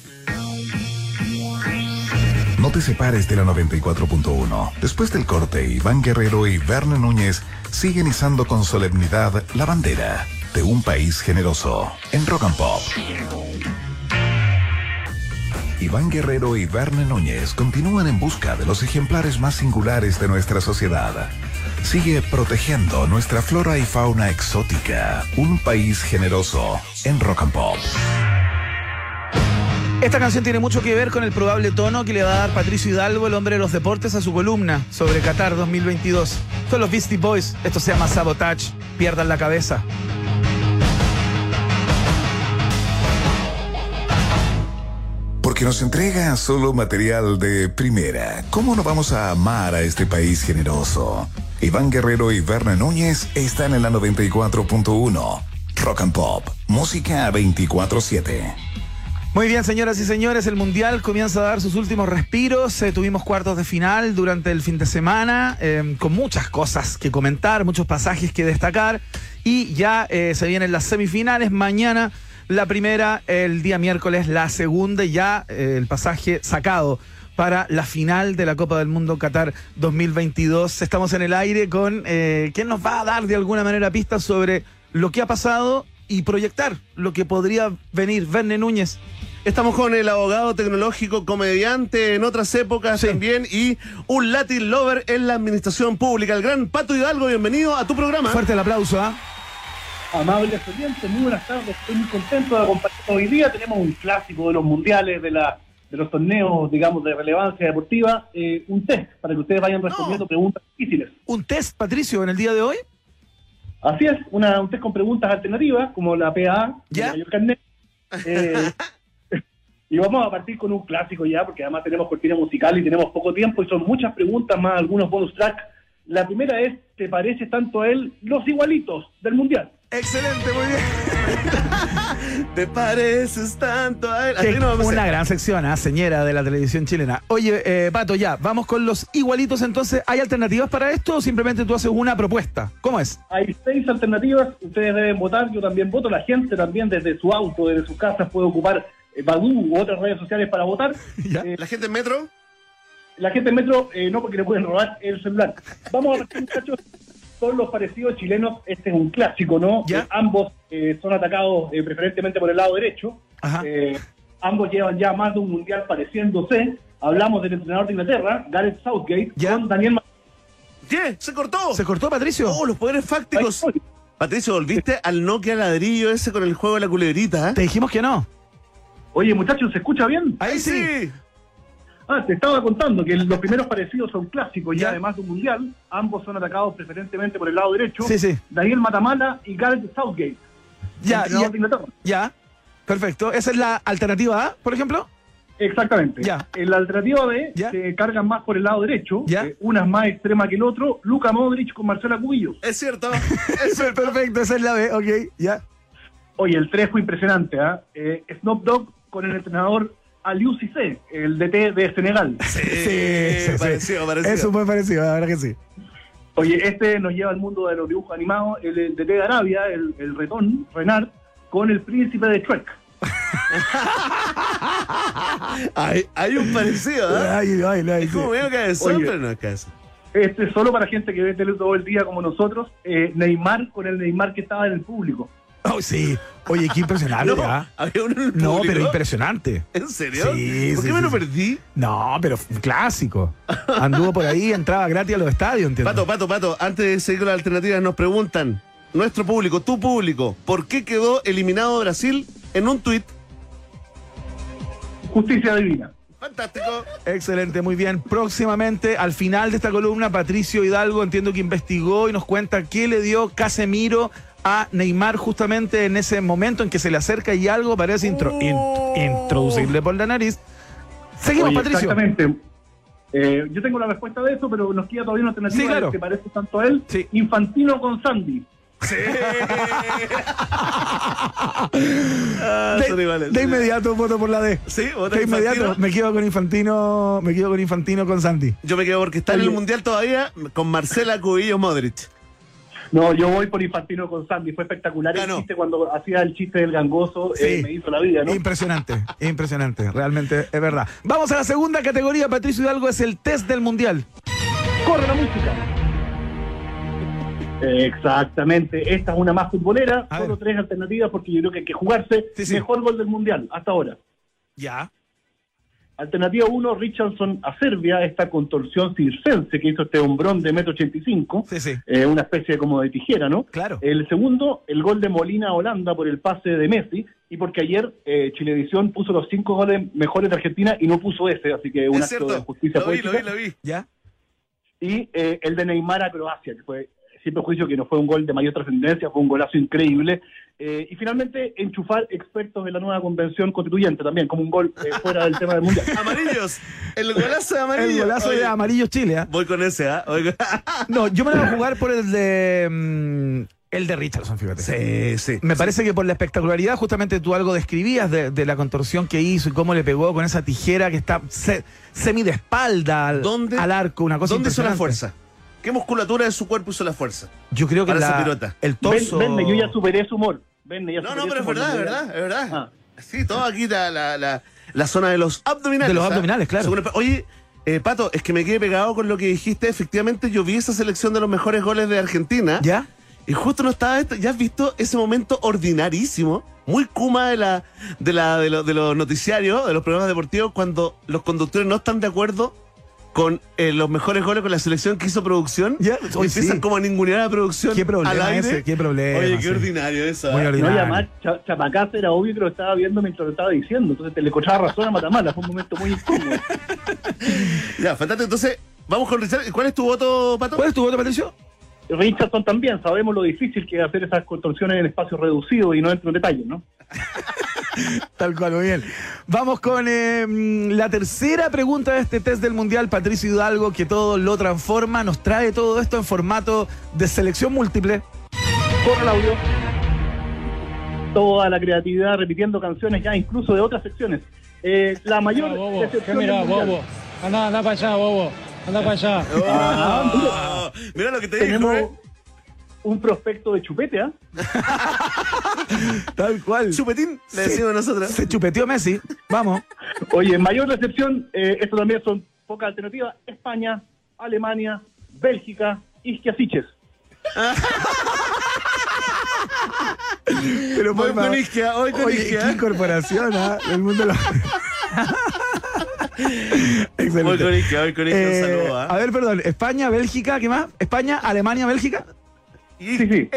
No te separes de la 94.1. Después del corte, Iván Guerrero y Verne Núñez siguen izando con solemnidad la bandera de un país generoso en Rock and Pop. Iván Guerrero y Verne Núñez continúan en busca de los ejemplares más singulares de nuestra sociedad. Sigue protegiendo nuestra flora y fauna exótica. Un país generoso en Rock and Pop. Esta canción tiene mucho que ver con el probable tono que le va a dar Patricio Hidalgo, el hombre de los deportes, a su columna sobre Qatar 2022. Son los Beastie Boys. Esto se llama Sabotage. Pierdan la cabeza. Porque nos entrega solo material de primera. ¿Cómo no vamos a amar a este país generoso? Iván Guerrero y Verne Núñez están en la 94.1. Rock and Pop. Música 24-7. Muy bien, señoras y señores, el Mundial comienza a dar sus últimos respiros. Eh, tuvimos cuartos de final durante el fin de semana, eh, con muchas cosas que comentar, muchos pasajes que destacar. Y ya eh, se vienen las semifinales. Mañana la primera, el día miércoles la segunda, y ya eh, el pasaje sacado para la final de la Copa del Mundo Qatar 2022. Estamos en el aire con eh, quien nos va a dar de alguna manera pistas sobre lo que ha pasado y proyectar lo que podría venir. Verne Núñez. Estamos con el abogado tecnológico, comediante en otras épocas Sí. también y un Latin lover en la administración pública. El gran Pato Hidalgo, bienvenido a tu programa. Fuerte el aplauso, ¿ah? Amables oyentes, muy buenas tardes. Estoy muy contento de acompañar hoy día. Tenemos un clásico de los mundiales, de la de los torneos, digamos, de relevancia deportiva. eh, un test para que ustedes vayan respondiendo preguntas difíciles. Un test, Patricio, en el día de hoy. Así es, una, un test con preguntas alternativas, como la PA, Ya. de Mayor Carnet. Eh, y vamos a partir con un clásico ya, porque además tenemos cortina musical y tenemos poco tiempo y son muchas preguntas más algunos bonus track. La primera es, ¿te parece tanto a él los igualitos del mundial? Excelente, muy bien. Te pareces tanto a él. Así no vamos una gran sección, ¿ah? señora de la televisión chilena. Oye, eh, Pato, ya, vamos con los igualitos entonces. ¿Hay alternativas para esto o simplemente tú haces una propuesta? ¿Cómo es? Hay seis alternativas, ustedes deben votar, yo también voto, la gente también desde su auto, desde sus casas puede ocupar eh, Badoo u otras redes sociales para votar. Ya. Eh, ¿La gente en metro? la gente en Metro eh, no porque le pueden robar el celular. Vamos a ver, muchachos, son los parecidos chilenos, este es un clásico, ¿no? Ya. Eh, ambos eh, son atacados eh, preferentemente por el lado derecho. Ajá. Eh, ambos llevan ya más de un mundial pareciéndose. Hablamos del entrenador de Inglaterra, Gareth Southgate, Ya. con Daniel Ma- ¿Qué? ¿Se cortó? ¿Se cortó, Patricio? Oh, los poderes fácticos. Patricio, ¿volviste al Nokia ladrillo ese con el juego de la culebrita? Te dijimos que no. Oye, muchachos, ¿se escucha bien? Ahí sí. Ah, te estaba contando que los primeros parecidos son clásicos, Ya. ya además de un mundial. Ambos son atacados preferentemente por el lado derecho. Sí, sí. Daniel Matamala y Gareth Southgate. Ya, ya, ya. Perfecto. ¿Esa es la alternativa A, por ejemplo? Exactamente. Ya. En la alternativa B Ya. se cargan más por el lado derecho. Ya. eh, una es más extrema que el otro. Luca Modric con Marcela Cubillos. Es cierto. Eso es perfecto, esa es la B, ok, ya. Oye, el 3 fue impresionante. ¿ah? Eh, Snoop Dogg con el entrenador Aliou Cissé, el DT de Senegal. Sí, parecido, parecido. Eso fue parecido, la verdad que sí. Oye, este nos lleva al mundo de los dibujos animados, el, el de de Arabia, el, el retón, Renard, con el príncipe de Trek. Hay, hay un parecido, ¿ah? Ay, ay, ay, Es como medio cabezón, Oye. pero no cabezón. Este es solo para gente que ve tele todo el día como nosotros. Eh, Neymar con el Neymar que estaba en el público. Oh, sí. Oye, qué impresionante, No, ¿ah? había uno en el No, público. pero impresionante. ¿En serio? Sí, ¿Por sí, qué me sí, lo sí. perdí? No, pero clásico. Anduvo por ahí, entraba gratis a los estadios, ¿entiendes? Pato, Pato, Pato, antes de seguir con las alternativas, nos preguntan, nuestro público, tu público, ¿por qué quedó eliminado Brasil en un tuit? Justicia divina. Fantástico. Excelente, muy bien. Próximamente, al final de esta columna, Patricio Hidalgo entiendo que investigó y nos cuenta qué le dio Casemiro a Neymar justamente en ese momento en que se le acerca y algo parece intro- in- introducible por la nariz. Seguimos, Oye, Patricio. Exactamente. Eh, yo tengo la respuesta de eso, pero nos queda todavía una alternativa Sí, claro. que parece tanto a él. Sí. Infantino con Sandy. Sí. Ah, De, iguales. de inmediato voto por la D. Sí, vota De inmediato Infantino. me quedo con Infantino, me quedo con Infantino con Santi. Yo me quedo porque está en el mundial todavía con Marcela Cubillos Modric. No, yo voy por Infantino con Sandy. Fue espectacular Ganó. el chiste cuando hacía el chiste del gangoso. eh, Sí. me hizo la vida, ¿no? Impresionante, impresionante, realmente es verdad. Vamos a la segunda categoría, Patricio Hidalgo, es el test del mundial. ¡Corre la música! Exactamente, esta es una más futbolera, A solo ver. tres alternativas porque yo creo que hay que jugarse. Sí, sí. Mejor gol del mundial, hasta ahora. Ya. Alternativa 1, Richardson a Serbia, esta contorsión circense que hizo este hombrón de metro 85, Sí, sí. eh, una especie como de tijera, ¿no? Claro. El segundo, el gol de Molina a Holanda por el pase de Messi, y porque ayer eh, Chilevisión puso los cinco goles mejores de Argentina y no puso ese, así que un es acto de justicia Lo vi, lo vi, lo vi. ¿Ya? Y eh, el de Neymar a Croacia, que fue siempre juicio que no fue un gol de mayor trascendencia, fue un golazo increíble. Eh, y finalmente, enchufar expertos de la nueva convención constituyente también, como un gol eh, fuera del tema del mundial. Amarillos. El golazo de amarillo. El golazo Oye, de Amarillo Chile. ¿ah? Voy con ese, ¿ah? No, yo me voy a jugar por el de. mm, el de Richardson, fíjate. Sí, sí. Me parece que por la espectacularidad, justamente tú algo describías de, de la contorsión que hizo y cómo le pegó con esa tijera que está se- semi de espalda al, ¿Dónde- al arco, una cosa ¿Dónde hizo la fuerza? ¿Qué musculatura de su cuerpo hizo la fuerza? Yo creo que Para esa la- pirota. el torso. Ven, ven, yo ya superé su humor. Ven, ya No, superé no, pero es verdad, es verdad, es verdad. Ah. Sí, todo aquí la, la, la, la zona de los abdominales. De los abdominales, claro. El- Oye, eh, Pato, es que me quedé pegado con lo que dijiste. Efectivamente, yo vi esa selección de los mejores goles de Argentina. ¿Ya? Y justo no estaba esto. ¿Ya has visto ese momento ordinarísimo? Muy kuma de la, de la, de, lo- de los noticiarios, de los programas deportivos, cuando los conductores no están de acuerdo con eh, los mejores goles con la selección que hizo producción. Ya, Y hoy empiezan sí. como a ningunear a producción. Qué problema al aire. ese, qué problema, Oye, qué sí. ordinario eso. Muy ¿eh? ordinario. No, y además, Cha- Chapacaz era obvio que lo estaba viendo mientras lo estaba diciendo. Entonces te le cochaba razón a Matamala. Fue un momento muy incómodo. Ya, fantástico. Entonces, vamos con Richard. ¿Cuál es tu voto, Pato? ¿Cuál es tu voto, Patricio? Richardson también, sabemos lo difícil que es hacer esas contorsiones en espacios reducidos y no entro en detalles, ¿no? Tal cual, muy bien. Vamos con eh, mm, la tercera pregunta de este test del Mundial, Patricio Hidalgo, que todo lo transforma, nos trae todo esto en formato de selección múltiple. Corre el audio. Toda la creatividad repitiendo canciones ya incluso de otras secciones. Eh, la mayor Mirá, bobo, ¿qué decepción mirá, del Mundial. bobo? Anda, anda para allá, bobo. Anda para allá. Ah, mira lo que te dijo, Tenemos ¿eh? Un prospecto de chupete, ¿ah? Tal cual. Chupetín, le Sí. decimos nosotros. Se chupeteó Messi. Vamos. Oye, mayor decepción, eh, esto también son pocas alternativas, España, Alemania, Bélgica, Isquiasiches. Pero Voy por con. Isquia, voy con Oye, Isquia. qué incorporación, ¿ah? El mundo lo... Excelente. Voy con Isquia, voy con Isquia. Eh, un saludo, A ¿ah? ver, perdón. España, Bélgica, ¿qué más? España, Alemania, Bélgica. Y- sí, sí.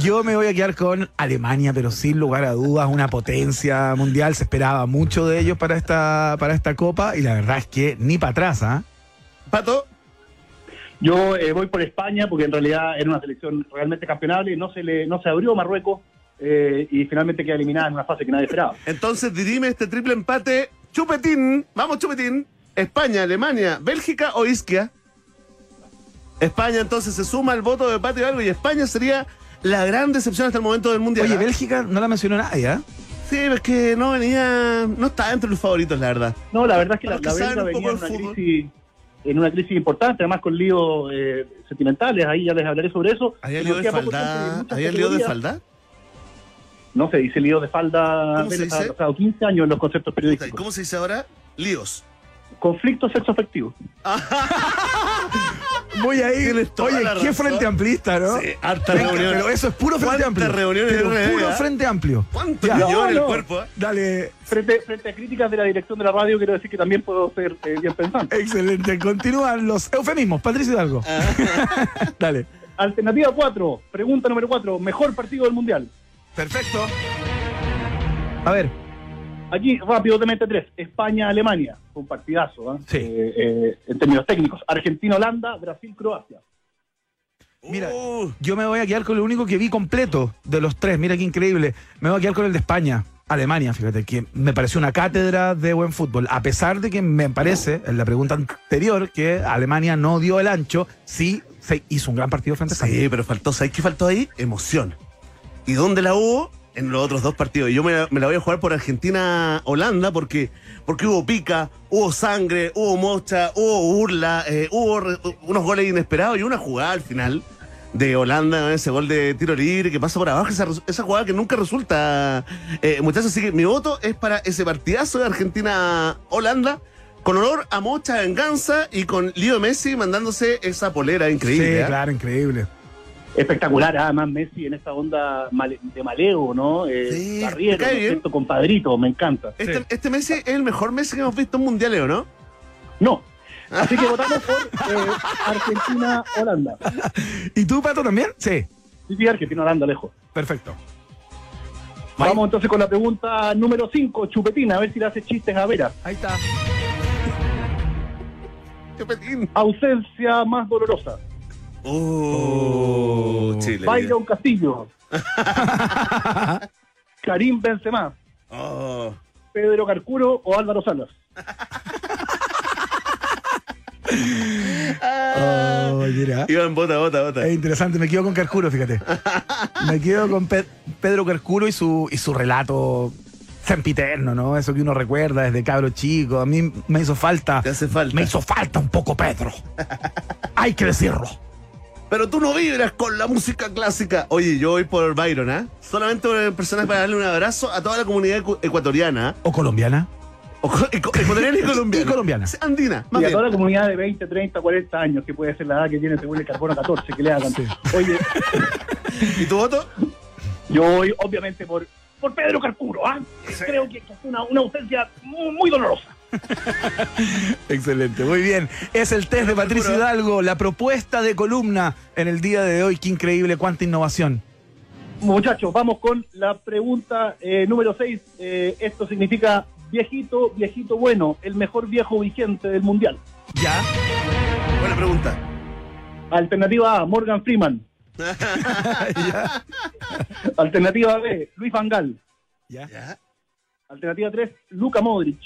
Yo me voy a quedar con Alemania, pero sin lugar a dudas, una potencia mundial. Se esperaba mucho de ellos para esta, para esta copa y la verdad es que ni para atrás, ¿ah? Pato, Yo eh, voy por España porque en realidad era una selección realmente campeonable, no se le no se abrió Marruecos eh, y finalmente queda eliminada en una fase que nadie esperaba. entonces dirime este triple empate. Chupetín, vamos Chupetín. España, Alemania, Bélgica o Isquia. España entonces se suma al voto de Pato y algo y España sería la gran decepción hasta el momento del Mundial. Oye, ¿ah? Bélgica no la mencionó nadie, ¿ah? Sí, es que no venía, no estaba entre los favoritos, la verdad. No, la verdad es que la, Para los la que un venía en una crisis en una crisis importante, además con líos eh, sentimentales, ahí ya les hablaré sobre eso. ¿Había lío de falda? ¿Había lío de falda? No se dice lío de falda, ¿Cómo se dice? pasado 15 años en los conceptos periodísticos. ¿Cómo se dice ahora? Líos. Conflicto sexoafectivo. Voy a ir. Tienes toda Oye, qué razón. frente amplista, ¿no? Sí, harta Venga, reunión. Pero eso es puro frente ¿Cuántas amplio. reuniones Pero de puro frente amplio. ¿Cuánto Ya. lleva en el No, no. cuerpo? ah? Dale. Frente, frente a críticas de la dirección de la radio, quiero decir que también puedo ser eh, bien pensante. Excelente. Continúan los eufemismos. Patricio Hidalgo. Ah. Dale. Alternativa 4, pregunta número 4, mejor partido del Mundial. Perfecto. A ver. Aquí, rápido, te mete tres. España-Alemania, un partidazo, ¿ah? Sí. Eh, eh, en términos técnicos. Argentina-Holanda, Brasil-Croacia. Mira, Uh, yo me voy a quedar con lo único que vi completo de los tres. Mira qué increíble. Me voy a quedar con el de España. Alemania, fíjate, que me pareció una cátedra de buen fútbol. A pesar de que me parece, en la pregunta anterior, que Alemania no dio el ancho, sí se hizo un gran partido frente a España. Sí, pero faltó, ¿sabes qué faltó ahí? Emoción. ¿Y dónde la hubo? En los otros dos partidos. Yo me, la- me la voy a jugar por Argentina-Holanda porque, porque hubo pica, hubo sangre, hubo mocha, hubo burla, eh, hubo re- unos goles inesperados y una jugada al final de Holanda, ese gol de tiro libre que pasa por abajo, esa, esa jugada que nunca resulta, eh, muchachos. Así que mi voto es para ese partidazo de Argentina-Holanda. Con honor a mucha venganza y con Leo Messi mandándose esa polera increíble. Sí, ¿eh? claro, increíble. Espectacular, además Messi en esta onda de maleo, ¿no? Eh, Sí, barriero, me cae ¿no compadrito, me encanta. Este, Sí. este Messi es el mejor Messi que hemos visto en mundiales, ¿o no? No. Así que votamos por eh, Argentina-Holanda. ¿Y tú, Pato, también? Sí. Sí, sí, Argentina-Holanda, lejos. Perfecto. Vamos entonces con la pregunta número 5, Chupetina, a ver si le hace chistes a Vera. Ahí está. Chupetín. Ausencia más dolorosa. Oh, Chile. Byron Castillo. Karim Benzema. Oh. Pedro Carcuro o Álvaro Salas. Oh, mira. Iván, bota, bota, bota. Es interesante, me quedo con Carcuro, fíjate. Me quedo con Pe- Pedro Carcuro y su, y su relato sempiterno, ¿no? Eso que uno recuerda desde cabro chico. A mí me hizo falta. Te hace falta. Me hizo falta un poco Pedro. Hay que decirlo. Pero tú no vibras con la música clásica. Oye, yo voy por Byron, ¿ah? Solamente por personas para darle un abrazo a toda la comunidad ecu- ecuatoriana. ¿O colombiana? O co- eco- ecuatoriana y colombiana. Y colombiana. Sí, Andina, Y más a bien. toda la comunidad de 20, 30, 40 años, que puede ser la edad que tiene según el carbono 14, que le hagan. Sí. Oye, ¿Y tu voto? yo voy obviamente por, por Pedro Carcuro, ¿ah? Creo que, que es una, una ausencia muy, muy dolorosa. Excelente, muy bien. Es el test de Patricio. Hidalgo, la propuesta de columna en el día de hoy. Qué increíble, cuánta innovación. Muchachos, vamos con la pregunta eh, número 6. esto significa viejito, viejito bueno, el mejor viejo vigente del mundial. ¿Ya? Buena pregunta. Alternativa A, Morgan Freeman. ¿Ya? Alternativa B, Luis Van Gaal. ¿Ya? Alternativa 3, Luka Modric.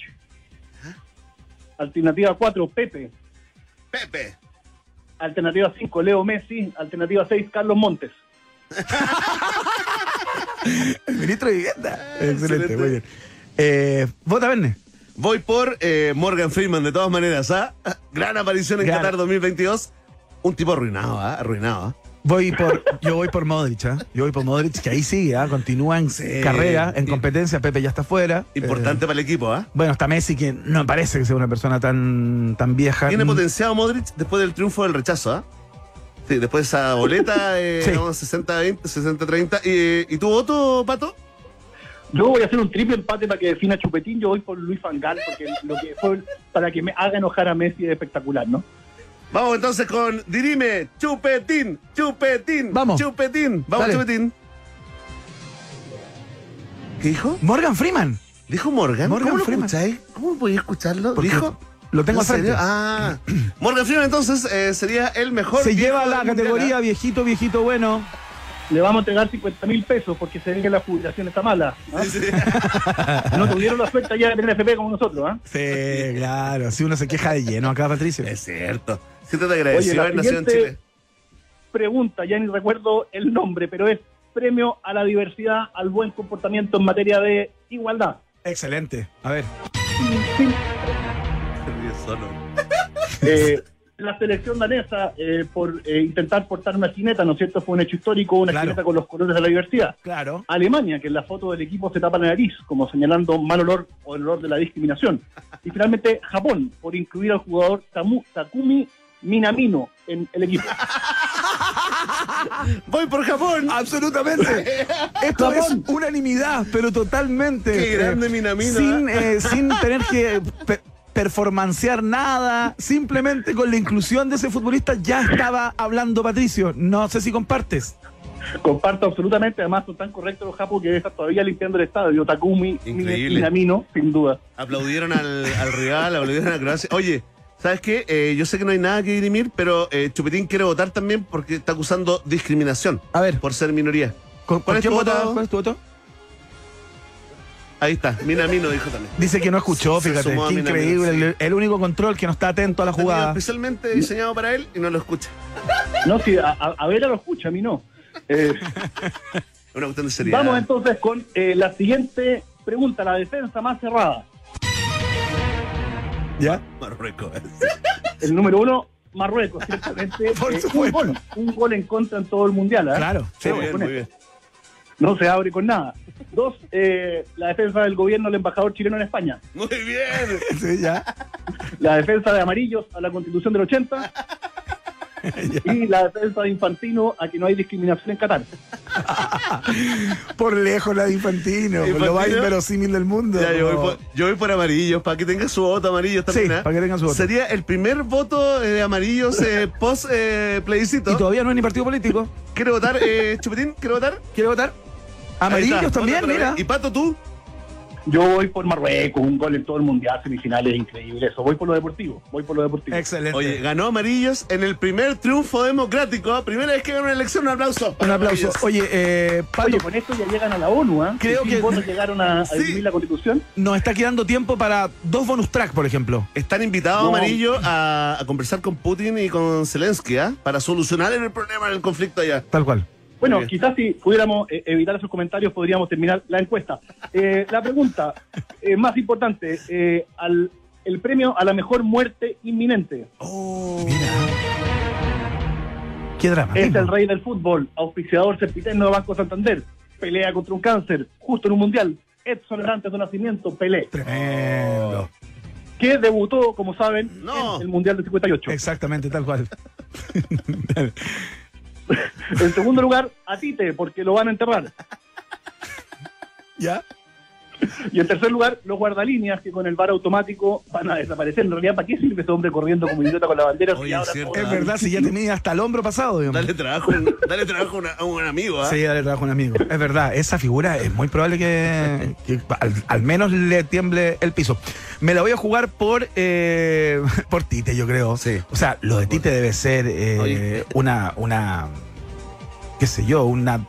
Alternativa 4, Pepe. Pepe. Alternativa 5, Leo Messi. Alternativa 6, Carlos Montes. El ministro de Vivienda. Excelente, Excelente. muy bien. Eh, ¿Vota, Verne? Voy por eh, Morgan Freeman, de todas maneras, ¿ah? Gran aparición en Gran. Qatar 2022. Un tipo arruinado, ¿ah? Arruinado, ¿ah? Voy por, yo voy por Modric, ¿ah? Yo voy por Modric, que ahí sigue, ¿ah? Continúa en Sí. carrera, en competencia. Pepe ya está fuera. Importante Eh, para el equipo, ¿ah? bueno, está Messi, que no me parece que sea una persona tan, tan vieja. Tiene Mm, potenciado Modric después del triunfo del rechazo, ¿ah? Sí, después de esa boleta, eh, Sí. no, 60-20, 60-30. ¿Y, ¿Y tu voto, Pato? Yo voy a hacer un triple empate para que defina Chupetín. Yo voy por Luis Van Gaal porque lo que fue para que me haga enojar a Messi es espectacular, ¿no? Vamos entonces con Dirime, Chupetín, Chupetín, Vamos. Chupetín. Vamos, Dale. Chupetín. ¿Qué dijo? Morgan Freeman. ¿Dijo Morgan? Morgan ¿Cómo lo Freeman. escucháis? ¿Cómo podía escucharlo? Porque ¿Dijo? Lo tengo ¿En al frente. serio? Ah. Morgan Freeman entonces eh, sería el mejor. Se viejo lleva la categoría viejito, viejito bueno. Le vamos a entregar 50 mil pesos porque se ve que la jubilación está mala. ¿ah? Sí, sí. No tuvieron la suerte ya de tener FP como nosotros, ¿ah? Sí, claro. Si uno se queja de lleno acá, Patricio. Es cierto. Siéntate Oye, agradecido la haber nacido en siguiente Chile. pregunta, ya ni recuerdo el nombre, pero es premio a la diversidad, al buen comportamiento en materia de igualdad. Excelente. A ver. Sí, Ríe solo. Eh, la selección danesa, eh, por eh, intentar portar una jineta, ¿no es cierto? Fue un hecho histórico, una Claro. jineta con los colores de la diversidad. Claro. Alemania, que en la foto del equipo se tapa la nariz, como señalando mal olor o el olor de la discriminación. Y finalmente Japón, por incluir al jugador Tamu- Takumi Minamino en el equipo. Voy por Japón. Absolutamente. Esto es Japón. unanimidad, pero totalmente. Qué eh, grande Minamino, Sin, ¿eh? eh, sin tener que pe- performancear nada, simplemente con la inclusión de ese futbolista ya estaba hablando Patricio. No sé si compartes. Comparto absolutamente, además son tan correctos los japos que está todavía limpiando el estadio. Takumi. Minamino, sin duda. Aplaudieron al, al rival, aplaudieron a Croacia. Oye, ¿sabes qué? Eh, yo sé que no hay nada que dirimir, pero eh, Chupetín quiere votar también porque está acusando discriminación A ver, por ser minoría. ¿con, ¿cuál ¿por es tu voto? ¿Cuál es tu voto? Ahí está, Minamino dijo también. Dice que no escuchó, Se fíjate. a Qué Minamino, increíble. sí. El, el único control que no está atento a la Tenía jugada. especialmente diseñado para él y no lo escucha. No, si a, a, a Vera lo escucha, a mí no. Eh, Una cuestión de seriedad. vamos entonces con eh, la siguiente pregunta, la defensa más cerrada. ¿Ya? Marruecos. El número uno, Marruecos, ciertamente. Por Eh, un, supuesto. gol, un gol en contra en todo el mundial. ¿ah? Claro. Sí, muy bien. No se abre con nada. Dos, eh, la defensa del gobierno del embajador chileno en España. Muy bien. sí, ya. La defensa de amarillos a la constitución del 80. Y la defensa de Infantino a que no hay discriminación en Qatar. Por lejos la de Infantino, Infantino. lo más inverosímil del mundo. Ya, yo, voy por, yo voy por amarillos, para que tenga su voto amarillo también. Sí, para que tenga su voto. Sería el primer voto eh, de amarillos eh, post eh, plebiscito. Y todavía no es ni partido político. ¿Quiere votar, eh, Chupetín? ¿Quiere votar? ¿Quiere votar? Amarillos también, mira. ¿Y Pato tú? Yo voy por Marruecos, un gol en todo el mundial, semifinales, increíble eso. Voy por lo deportivo, voy por lo deportivo. Excelente. Oye, ganó amarillos en el primer triunfo democrático. ¿ah? Primera vez que gana una elección, un aplauso. Un aplauso. Amarillos. Oye, eh, Pato, Oye, con esto ya llegan a la ONU, ¿ah? Creo Sin que- votos llegaron a, a Sí. la constitución. nos está quedando tiempo para dos bonus track, por ejemplo. Están invitados No. amarillos a, a conversar con Putin y con Zelensky ¿ah? para solucionar el problema del conflicto allá. Tal cual. Bueno, quizás si pudiéramos eh, evitar esos comentarios podríamos terminar la encuesta. Eh, la pregunta eh, más importante, eh, al, el premio a la mejor muerte inminente. Mira. Qué drama. Es el rey del fútbol, auspiciador serpiteno de Banco Santander, pelea contra un cáncer, justo en un mundial, Edson Hernández de nacimiento, Pelé, Tremendo. que debutó, como saben, No. en el mundial del 58. Exactamente, tal cual. En segundo lugar, a Tite, porque lo van a enterrar. ¿Ya? Y en tercer lugar, los guardalíneas que con el bar automático van a desaparecer. En realidad, ¿para qué sirve ese hombre corriendo como idiota con la bandera? Oye, si ahora es verdad, si ya tenía hasta el hombro pasado, digamos. Dale trabajo, dale trabajo a una- a un amigo. ¿ah? Sí, dale trabajo a un amigo. Es verdad, esa figura es muy probable que, que al, al menos le tiemble el piso. Me la voy a jugar por eh, por Tite, yo creo. Sí. O sea, lo de Tite debe ser eh, una, una, qué sé yo, una...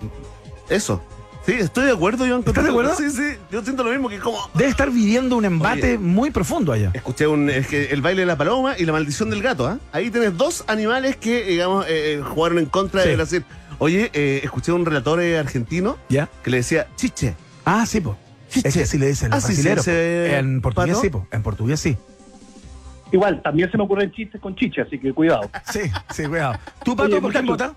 Eso. Sí, estoy de acuerdo, yo ¿Estás de acuerdo? Sí, sí. Yo siento lo mismo que como. Debe estar viviendo un embate Oye. muy profundo allá. Escuché un, es que el baile de la paloma y la maldición del gato. ¿ah? Ahí tienes dos animales que, digamos, eh, eh, jugaron en contra Sí. de Brasil. Oye, eh, escuché un relator eh, argentino ¿Ya? que le decía chiche. Ah, sí, po. Chiche. Es que así le dicen los Ah, sí, sí, ese-. En portugués ¿Pato? sí, po. En portugués sí. Igual, también se me ocurren chistes con chicha, así que cuidado. Sí, sí, cuidado. ¿Tú, Pato, Oye, por muchachos. votas?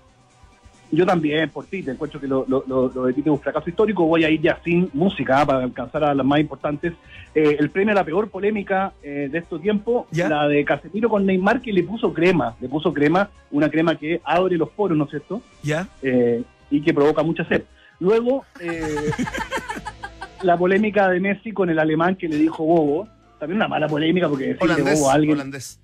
Yo también, por ti, te encuentro que lo, lo, lo, lo de Tite es un fracaso histórico. Voy a ir ya sin música ah, para alcanzar a las más importantes. Eh, el premio a la peor polémica eh, de estos tiempos, ¿Ya? la de Casemiro con Neymar, que le puso crema. Le puso crema, una crema que abre los poros, ¿no es cierto? ¿Ya? Eh, y que provoca mucha sed. Luego, eh, la polémica de Messi con el alemán que le dijo bobo. También una mala polémica porque decirle Holandés. bobo a alguien holandés.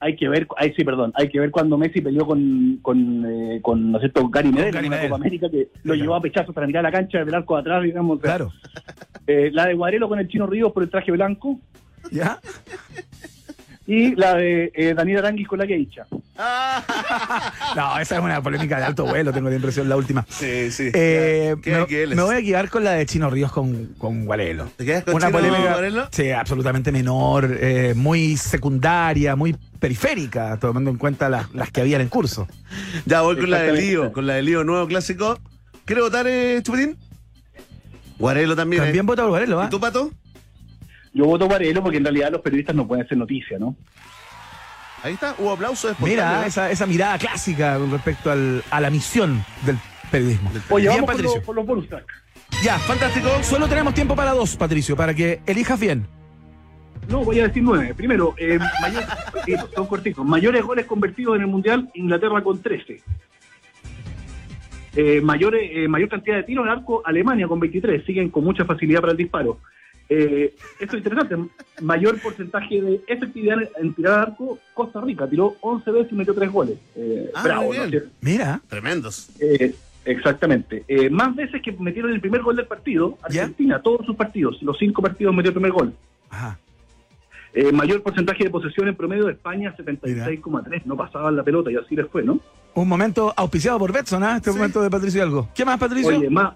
Hay que ver, ay, sí, perdón, hay que ver cuando Messi peleó con, con, eh, con ¿no es cierto? Gary Medel en Medel. Copa América que lo llevó a pechazos para mirar la cancha desde el arco de atrás, digamos. Claro. Eh, la de Guarelo con el Chino Ríos por el traje blanco ¿Ya? y la de eh, Daniel Aranguis con la Geisha. No, esa es una polémica de alto vuelo, tengo la impresión, la última. Sí, sí. Eh, ¿Qué- me, me voy a quedar con la de Chino Ríos con, con Guarelo. ¿Te quedas con Una Chino polémica Guarelo? sí, absolutamente menor, eh, muy secundaria, muy periférica, tomando en cuenta las, las que habían en curso. Ya voy con la de lío, con la de lío nuevo clásico. ¿Quiere votar, eh, Chupetín? Guarelo también. ¿eh? También vota por Guarelo, ¿ah? ¿Y tú, Pato? Yo voto Guarelo porque en realidad los periodistas no pueden hacer noticia, ¿no? Ahí está, hubo aplausos Mira, espontáneos. esa, esa mirada clásica con respecto al- a la misión del periodismo. Oye, Bien, vamos Patricio. los- con los bonus track. Ya, fantástico. Solo tenemos tiempo para dos, Patricio, para que elijas bien. No, voy a decir nueve. Primero, eh, mayor- cortitos, son cortitos. Mayores goles convertidos en el Mundial, Inglaterra con 13. Eh, mayores, eh, mayor cantidad de tiros en arco, Alemania con 23. Siguen con mucha facilidad para el disparo. Eh, esto es interesante. Mayor porcentaje de efectividad en tirar al arco, Costa Rica. Tiró 11 veces y metió 3 goles. Eh, Ah, bravo, ¿no? bien. Mira. Tremendos. Eh, exactamente. Eh, más veces que metieron el primer gol del partido, ¿Ya? Argentina, todos sus partidos, los cinco partidos metió el primer gol. Ajá. Eh, mayor porcentaje de posesión en promedio de España, 76,3. No pasaban la pelota y así les fue, ¿no? Un momento auspiciado por Betson, ¿ah? Este momento de Patricio Algo. ¿Qué más, Patricio? Oye, más,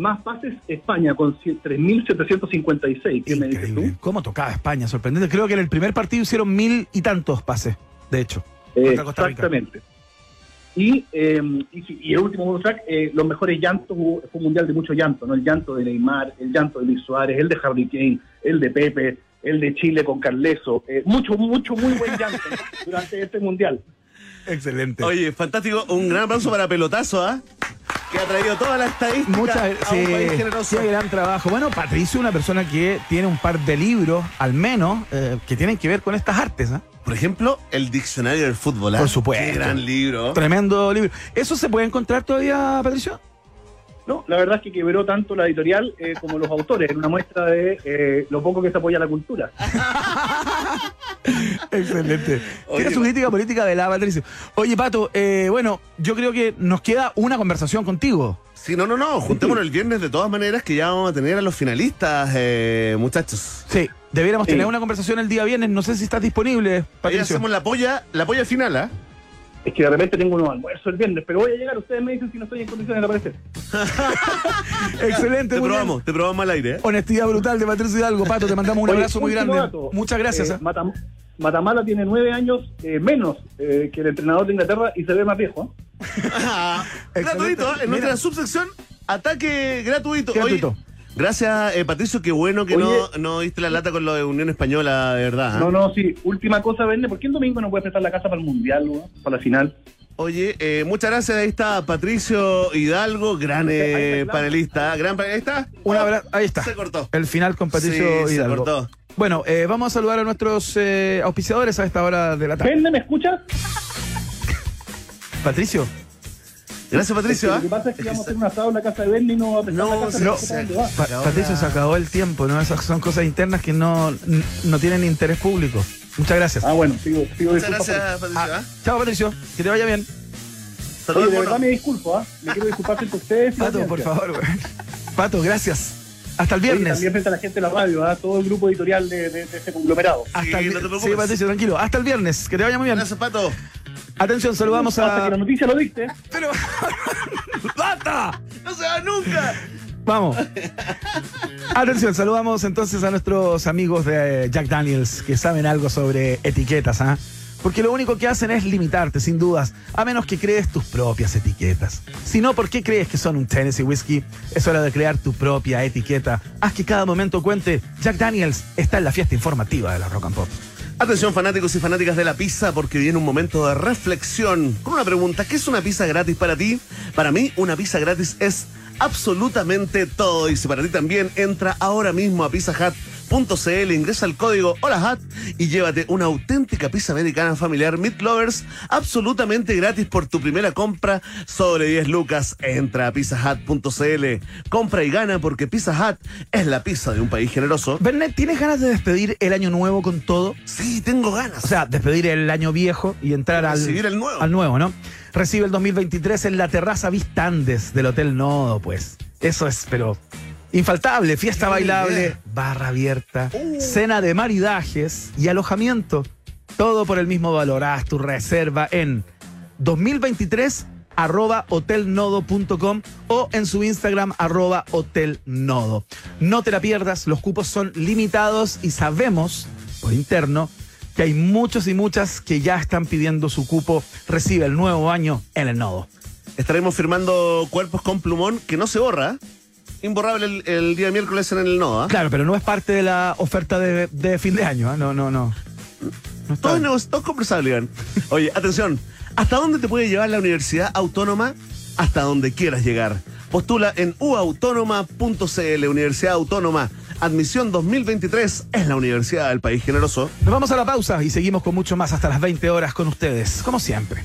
más pases España con cien- 3.756. ¿Qué me dices Increíble. tú? ¿Cómo tocaba España? Sorprendente. Creo que en el primer partido hicieron mil y tantos pases, de hecho. Eh, exactamente. Y, eh, y, el último bonus track, eh, los mejores llantos, hubo- fue un mundial de mucho llanto, ¿no? El llanto de Neymar, el llanto de Luis Suárez, el de Harry Kane, el de Pepe, el de Chile con Carleso. eh, mucho, mucho, muy buen llanto ¿no? durante este mundial. Excelente. Oye, fantástico. Un gran aplauso para Pelotazo, ¿ah? Que ha traído toda la estadística Muchas a un país generoso. qué gran trabajo. Bueno, Patricio, una persona que tiene un par de libros, al menos, eh, que tienen que ver con estas artes. ¿ah? Por ejemplo, el diccionario del fútbol. ¿ah? Por supuesto. Qué gran libro. Tremendo libro. ¿Eso se puede encontrar todavía, Patricio? No, la verdad es que quebró tanto la editorial eh, como los autores, en una muestra de eh, lo poco que se apoya la cultura. Excelente. Tiene su crítica política de la Patricio. Oye, Pato, eh, bueno, yo creo que nos queda una conversación contigo. Sí, no, no, no. Juntémonos el viernes de todas maneras que ya vamos a tener a los finalistas, eh, muchachos. Sí, debiéramos Sí. tener una conversación el día viernes. No sé si estás disponible, Ahí Patricio. hacemos la polla, la polla final, ¿ah? Es que de repente tengo unos almuerzos el viernes, pero voy a llegar, ustedes me dicen si no estoy en condiciones de aparecer. Excelente, Te muy bien. probamos, te probamos al aire, ¿eh? Honestidad brutal de Patricio Hidalgo. Pato, te mandamos un Oye, abrazo muy grande. dato. Muchas gracias. Eh, ¿ah? Matam- Matamala tiene nueve años eh, menos eh, que el entrenador de Inglaterra y se ve más viejo. ¿eh? gratuito, ¿eh? en Mira. nuestra subsección, ataque gratuito. Gratuito. Oye, gracias, eh, Patricio, qué bueno que no, Oye. no diste la lata con lo de Unión Española, de verdad. ¿ah? No, no, sí. Última cosa, Verne, ¿por qué el domingo no puede prestar la casa para el Mundial, weón? para la final? Oye, eh, muchas gracias. Ahí está Patricio Hidalgo, gran eh, panelista. Gran panelista. Un abrazo. Ahí está. Se cortó. El final con Patricio Sí, se Hidalgo. cortó. Bueno, eh, vamos a saludar a nuestros eh, auspiciadores a esta hora de la tarde. Verne, ¿me escuchas? Patricio. Gracias, Patricio. Lo ¿ah? que pasa es que vamos a hacer un asado en la casa de Verne y no va a prestar No, la casa. sí, no sí. Ahora- Patricio, se acabó el tiempo, ¿no? Esas son cosas internas que no, no tienen interés público. Muchas gracias. Ah, bueno, sigo, sigo Muchas gracias, Patricio. ¿ah? Chao, Patricio. Que te vaya bien. Saludos, Oye, de verdad me disculpo, ¿ah? Me quiero disculpar frente a ustedes. Pato, por favor, güey. Pato, gracias. Hasta el Oye, viernes. también frente a la gente de la radio, ¿ah? todo el grupo editorial de, de- de este conglomerado. Hasta Sí, el no te vi- preocupes. sí, Patricio, tranquilo. Hasta el viernes. Que te vaya muy bien. Gracias, Pato. Atención, saludamos Hasta que a. la noticia lo diste. Pero. ¡Basta! No se va nunca. Vamos. Atención, saludamos entonces a nuestros amigos de eh, Jack Daniels que saben algo sobre etiquetas, ¿ah? Porque lo único que hacen es limitarte, sin dudas, a menos que crees tus propias etiquetas. Si no, ¿por qué crees que son un Tennessee Whiskey? Es hora de crear tu propia etiqueta. Haz que cada momento cuente. Jack Daniels está en la fiesta informativa de la Rock and Pop. Atención fanáticos y fanáticas de la pizza porque viene un momento de reflexión con una pregunta. ¿Qué es una pizza gratis para ti? Para mí una pizza gratis es absolutamente todo y si para ti también entra ahora mismo a ingresa el código HOLAHAT y llévate una auténtica pizza americana familiar Meat Lovers absolutamente gratis por tu primera compra sobre 10 lucas. Entra a pizzahut.cl, compra y gana porque Pizza Hut es la pizza de un país generoso. Bernet, ¿tienes ganas de despedir el año nuevo con todo? Sí, tengo ganas. O sea, despedir el año viejo y entrar al, el nuevo. al nuevo, ¿no? Recibe el 2023 en la terraza Vistandes del Hotel Nodo, pues. Eso es, pero infaltable. Fiesta Qué bailable, idea. barra abierta, Uh. cena de maridajes y alojamiento. Todo por el mismo valor. Haz tu reserva en 2023 arroba hotelnodo.com o en su Instagram arroba hotelnodo. No te la pierdas, los cupos son limitados y sabemos por interno que hay muchos y muchas que ya están pidiendo su cupo. Recibe el nuevo año en el nodo. Estaremos firmando cuerpos con plumón que no se borra. Imborrable el, el día miércoles en el NOA. Claro, pero no es parte de la oferta de, de fin de año. ¿eh? No, no, no. No Todo es negocio, todo es conversable, Iván. Oye, atención. ¿Hasta dónde te puede llevar la Universidad Autónoma? Hasta donde quieras llegar. Postula en uautónoma.cl, Universidad Autónoma. Admisión 2023 es la Universidad del País Generoso. Nos vamos a la pausa y seguimos con mucho más hasta las 20 horas con ustedes, como siempre.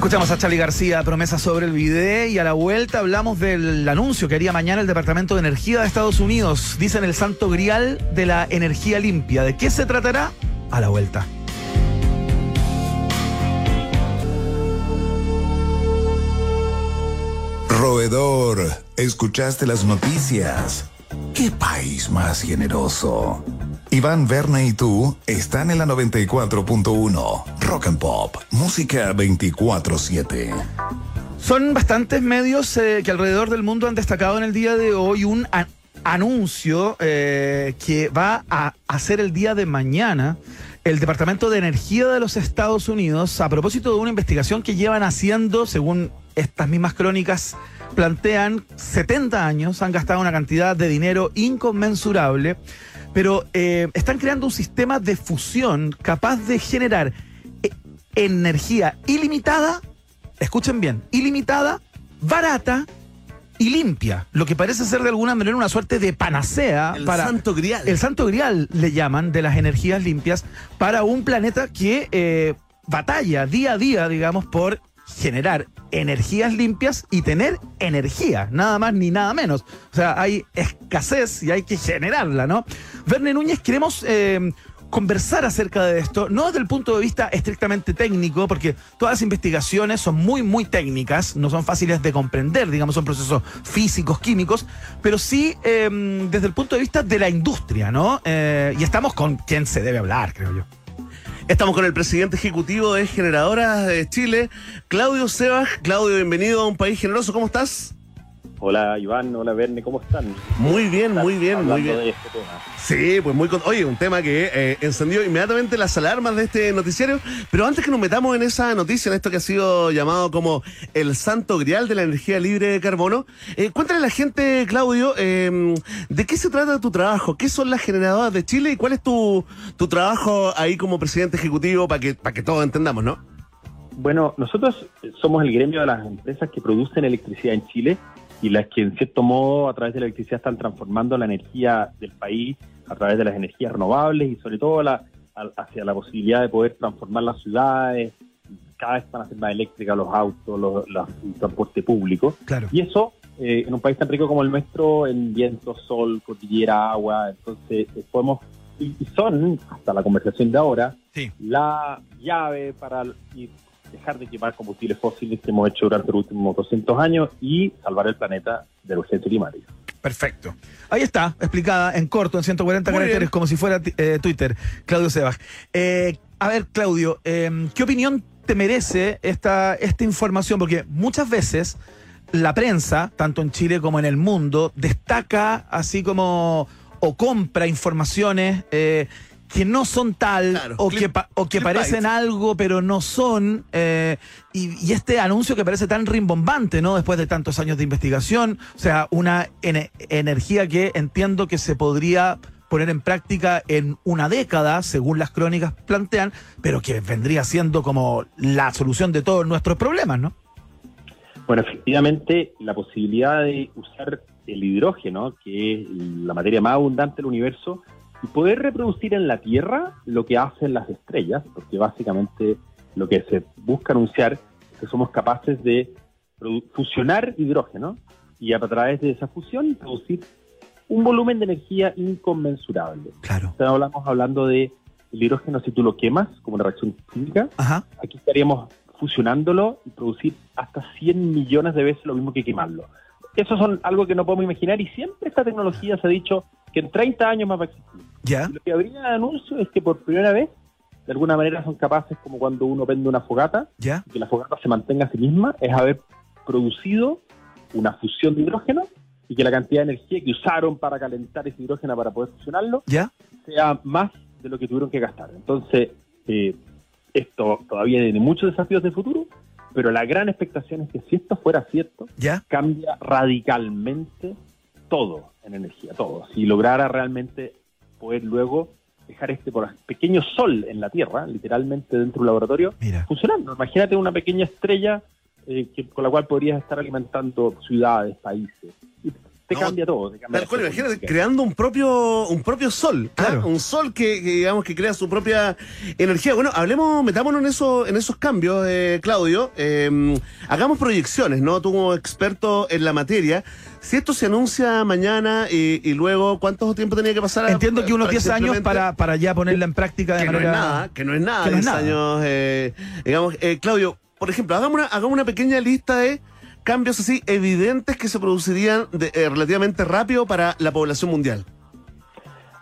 Escuchamos a Charlie García, promesa sobre el video y a la vuelta hablamos del anuncio que haría mañana el Departamento de Energía de Estados Unidos. Dicen el santo grial de la energía limpia. ¿De qué se tratará? A la vuelta. Roedor, ¿escuchaste las noticias? ¿Qué país más generoso? Iván, Berna y tú están en la 94.1 Rock and Pop, música 24/7. Son bastantes medios eh, que alrededor del mundo han destacado en el día de hoy un a- anuncio eh, que va a hacer el día de mañana el Departamento de Energía de los Estados Unidos a propósito de una investigación que llevan haciendo, según estas mismas crónicas plantean, 70 años, han gastado una cantidad de dinero inconmensurable, pero eh, están creando un sistema de fusión capaz de generar eh, energía ilimitada escuchen bien, ilimitada, barata y limpia, lo que parece ser de alguna manera una suerte de panacea El para santo grial. el santo grial le llaman de las energías limpias para un planeta que eh, batalla día a día, digamos, por generar energías limpias y tener energía, nada más ni nada menos. O sea, hay escasez y hay que generarla, ¿no? Verne Núñez, queremos eh, conversar acerca de esto, no desde el punto de vista estrictamente técnico, porque todas las investigaciones son muy, muy técnicas, no son fáciles de comprender, digamos, son procesos físicos, químicos, pero sí eh, desde el punto de vista de la industria, ¿no? Eh, y estamos con quien se debe hablar, creo yo. Estamos con el presidente ejecutivo de Generadoras de Chile, Claudio Sebas. Claudio, bienvenido a un país generoso. ¿Cómo estás? Hola Iván, hola Verne, ¿cómo están? Muy bien, muy bien, muy bien. de este tema. Sí, pues muy con... Oye, un tema que eh, encendió inmediatamente las alarmas de este noticiario. Pero antes que nos metamos en esa noticia, en esto que ha sido llamado como el santo grial de la energía libre de carbono, eh, cuéntale a la gente, Claudio, eh, de qué se trata tu trabajo, qué son las generadoras de Chile y cuál es tu, tu trabajo ahí como presidente ejecutivo para que, para que todos entendamos, ¿no? Bueno, nosotros somos el gremio de las empresas que producen electricidad en Chile y las que en cierto modo a través de la electricidad están transformando la energía del país a través de las energías renovables y sobre todo la, a- hacia la posibilidad de poder transformar las ciudades, cada vez van a ser más eléctricas los autos, los, los- el transporte público. Claro. Y eso, eh, en un país tan rico como el nuestro, en viento, sol, cordillera, agua, entonces eh, podemos, y, y son, hasta la conversación de ahora, Sí. la llave para dejar de quemar combustibles fósiles que hemos hecho durante los últimos 200 años y salvar el planeta de la urgencia climática. Perfecto. Ahí está, explicada en corto, en 140 Muy caracteres, bien. como si fuera eh, Twitter. Claudio Sebas. Eh, a ver, Claudio, eh, ¿qué opinión te merece esta, esta información? Porque muchas veces la prensa, tanto en Chile como en el mundo, destaca así como o compra informaciones eh, que no son tal Claro, o, clip- que pa- o que parecen algo pero no son eh, y, y este anuncio que parece tan rimbombante no después de tantos años de investigación o sea una ene- energía que entiendo que se podría poner en práctica en una década según las crónicas plantean pero que vendría siendo como la solución de todos nuestros problemas no Bueno, efectivamente, la posibilidad de usar el hidrógeno, que es la materia más abundante del universo, y poder reproducir en la Tierra lo que hacen las estrellas, porque básicamente lo que se busca anunciar es que somos capaces de fusionar hidrógeno y a través de esa fusión producir un volumen de energía inconmensurable. claro hablamos hablando de el hidrógeno si tú lo quemas como una reacción química, ajá aquí estaríamos fusionándolo y producir hasta 100 millones de veces lo mismo que quemarlo. Eso son algo que no podemos imaginar y siempre esta tecnología se ha dicho que en 30 años más va a existir. Ya lo que habría de anuncio es que por primera vez, de alguna manera son capaces, como cuando uno vende una fogata, ya que la fogata se mantenga a sí misma, es haber producido una fusión de hidrógeno y que la cantidad de energía que usaron para calentar ese hidrógeno para poder fusionarlo ¿Ya? sea más de lo que tuvieron que gastar. Entonces, eh, esto todavía tiene muchos desafíos de futuro, pero la gran expectación es que si esto fuera cierto, ¿Ya? cambia radicalmente todo en energía, todo. Si lograra realmente poder luego dejar este pequeño sol en la Tierra, literalmente dentro de un laboratorio, Mira. funcionando. Imagínate una pequeña estrella eh, que, con la cual podrías estar alimentando ciudades, países. Y te No, cambia todo. Te cambia Tal cual, la imagínate, creando un propio, un propio sol, ¿ah? Un sol que, que, digamos que crea su propia energía. Bueno, hablemos, metámonos en eso, en esos cambios, eh, Claudio. Eh, hagamos proyecciones, ¿no? Tú como experto en la materia. Si esto se anuncia mañana y, y luego, ¿cuánto tiempo tenía que pasar? a- Entiendo que unos para 10 años para, para ya ponerla en práctica de que no es nada, que no es nada, que no es 10 nada. años, eh, digamos, eh, Claudio, por ejemplo, hagamos una, hagamos una pequeña lista de cambios así evidentes que se producirían de- eh, relativamente rápido para la población mundial.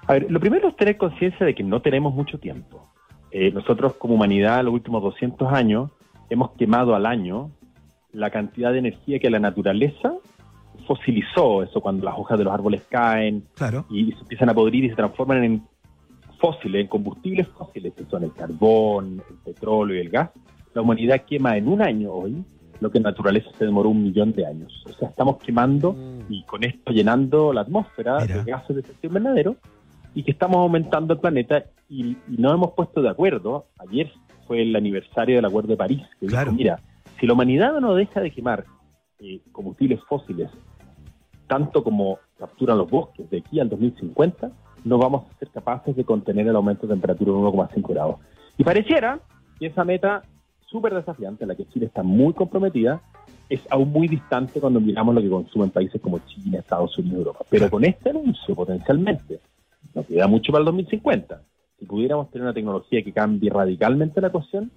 A ver, lo primero es tener conciencia de que no tenemos mucho tiempo. Eh, nosotros como humanidad, los últimos 200 años, hemos quemado al año la cantidad de energía que la naturaleza fosilizó, eso cuando las hojas de los árboles caen Claro. y se empiezan a podrir y se transforman en fósiles, en combustibles fósiles, que son el carbón, el petróleo y el gas. La humanidad quema en un año hoy lo que en naturaleza se demoró un millón de años. O sea, estamos quemando y con esto llenando la atmósfera Mira. de gases de efecto invernadero y que estamos aumentando el planeta y, y no hemos puesto de acuerdo. Ayer fue el aniversario del Acuerdo de París, que Claro. dijo, mira, si la humanidad no deja de quemar eh, combustibles fósiles, tanto como capturan los bosques de aquí al 2050, no vamos a ser capaces de contener el aumento de temperatura en 1,5 grados. Y pareciera que esa meta súper desafiante, en la que Chile está muy comprometida, es aún muy distante cuando miramos lo que consumen países como China, Estados Unidos, Europa. Pero con este anuncio, potencialmente, nos queda mucho para el 2050. Si pudiéramos tener una tecnología que cambie radicalmente la ecuación,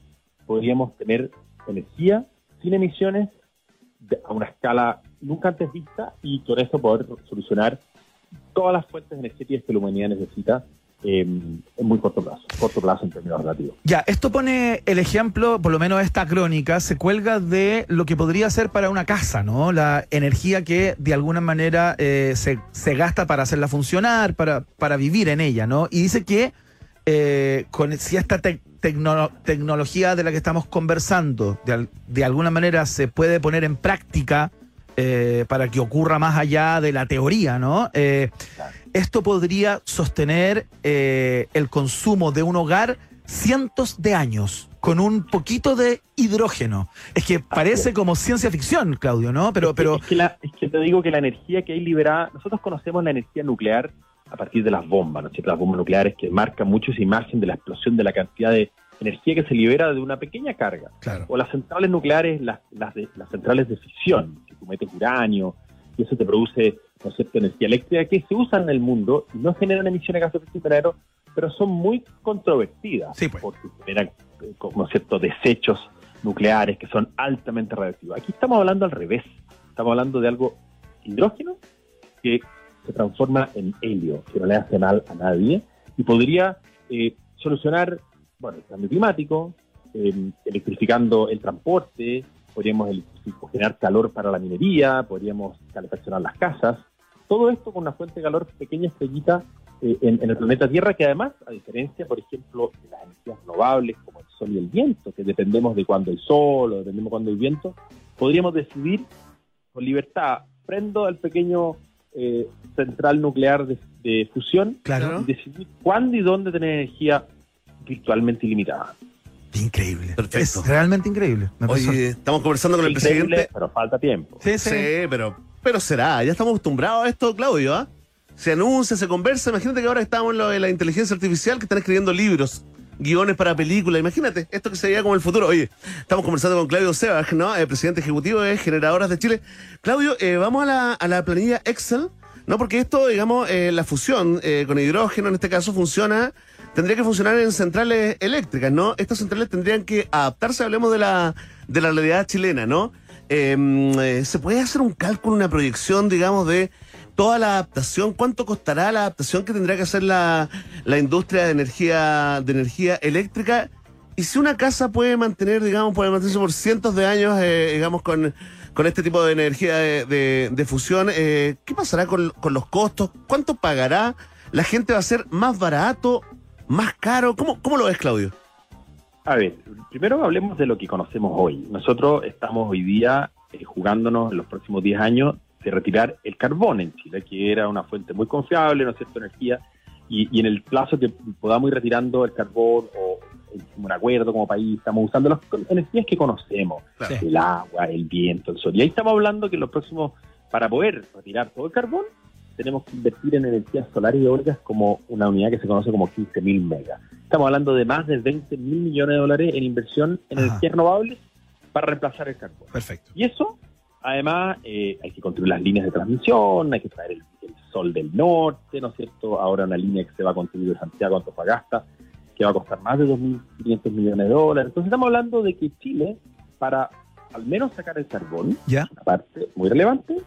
podríamos tener energía sin emisiones de- a una escala nunca antes vista y con eso poder solucionar todas las fuentes energéticas que la humanidad necesita eh, en muy corto plazo, corto plazo en términos relativos. Ya, esto pone el ejemplo, por lo menos esta crónica, se cuelga de lo que podría ser para una casa, ¿no? La energía que de alguna manera eh, se, se gasta para hacerla funcionar, para, para vivir en ella, ¿no? Y dice que eh, con si esta tec- tecno- tecnología de la que estamos conversando de, al- de alguna manera se puede poner en práctica eh, para que ocurra más allá de la teoría, ¿no? Eh, esto podría sostener eh, el consumo de un hogar cientos de años con un poquito de hidrógeno. Es que parece como ciencia ficción, Claudio, ¿no? Pero, es, que, pero es, que la- es que te digo que la energía que hay liberada, nosotros conocemos la energía nuclear a partir de las bombas, ¿no es cierto? Las bombas nucleares que marcan mucho esa imagen de la explosión de la cantidad de energía que se libera de una pequeña carga. claro, O las centrales nucleares, las, las, de- las centrales de fisión, que tú metes uranio, y eso te produce, ¿no es cierto?, energía eléctrica que se usan en el mundo y no generan emisiones de gases de efecto invernadero, pero son muy controvertidas, Sí, pues. porque generan, eh, ¿no es cierto?, desechos nucleares que son altamente radioactivos. Aquí estamos hablando al revés, estamos hablando de algo hidrógeno que se transforma en helio, que no le hace mal a nadie, y podría eh, solucionar, bueno, el cambio climático, eh, electrificando el transporte, podríamos generar calor para la minería, podríamos calefaccionar las casas, todo esto con una fuente de calor pequeña estrellita eh, en, en el planeta Tierra, que además, a diferencia, por ejemplo, de las energías renovables como el sol y el viento, que dependemos de cuando hay sol o dependemos de cuando hay viento, podríamos decidir con libertad, prendo el pequeño eh, central nuclear de, de fusión claro. y decidir cuándo y dónde tener energía virtualmente ilimitada. Increíble. Perfecto. Es realmente increíble. Oye, estamos conversando con el Increíble, presidente. pero falta tiempo. sí, sí. Sí, pero, pero será, ya estamos acostumbrados a esto, Claudio, ¿ah? Se anuncia, se conversa. Imagínate que ahora estamos en lo de la inteligencia artificial que están escribiendo libros, guiones para películas. Imagínate, esto que se veía como el futuro. Oye, estamos conversando con Claudio Sebas, ¿no? El presidente ejecutivo de Generadoras de Chile. Claudio, eh, vamos a la, a la planilla Excel, ¿no? Porque esto, digamos, eh, la fusión eh, con hidrógeno en este caso funciona, tendría que funcionar en centrales eléctricas, ¿no? Estas centrales tendrían que adaptarse, hablemos de la, de la realidad chilena, ¿no? Eh, eh, ¿Se puede hacer un cálculo, una proyección, digamos, de toda la adaptación? ¿Cuánto costará la adaptación que tendrá que hacer la, la industria de energía, de energía eléctrica? Y si una casa puede mantener, digamos, puede mantenerse por cientos de años, eh, digamos, con, con este tipo de energía de, de- de fusión. Eh, ¿Qué pasará con, con los costos? ¿Cuánto pagará? ¿La gente va a ser más barato, más caro? ¿Cómo, cómo lo ves, Claudio? A ver, primero hablemos de lo que conocemos hoy. Nosotros estamos hoy día eh, jugándonos en los próximos 10 años de retirar el carbón en Chile, que era una fuente muy confiable, ¿no es cierto?, energía, y, y en el plazo que podamos ir retirando el carbón o un acuerdo como país, estamos usando las energías que conocemos, Claro. el agua, el viento, el sol. Y ahí estamos hablando que en los próximos, para poder retirar todo el carbón, tenemos que invertir en energías solares y eólicas como una unidad que se conoce como 15.000 megas. Estamos hablando de más de 20 mil millones de dólares en inversión en Ajá. energías renovables para reemplazar el carbón. Perfecto. Y eso, además, eh, hay que construir las líneas de transmisión, hay que traer el, el sol del norte, ¿no es cierto? Ahora una línea que se va a construir de Santiago a Antofagasta, que va a costar más de 2.500 millones de dólares. Entonces estamos hablando de que Chile, para al menos sacar el carbón, ¿Ya? una parte muy relevante,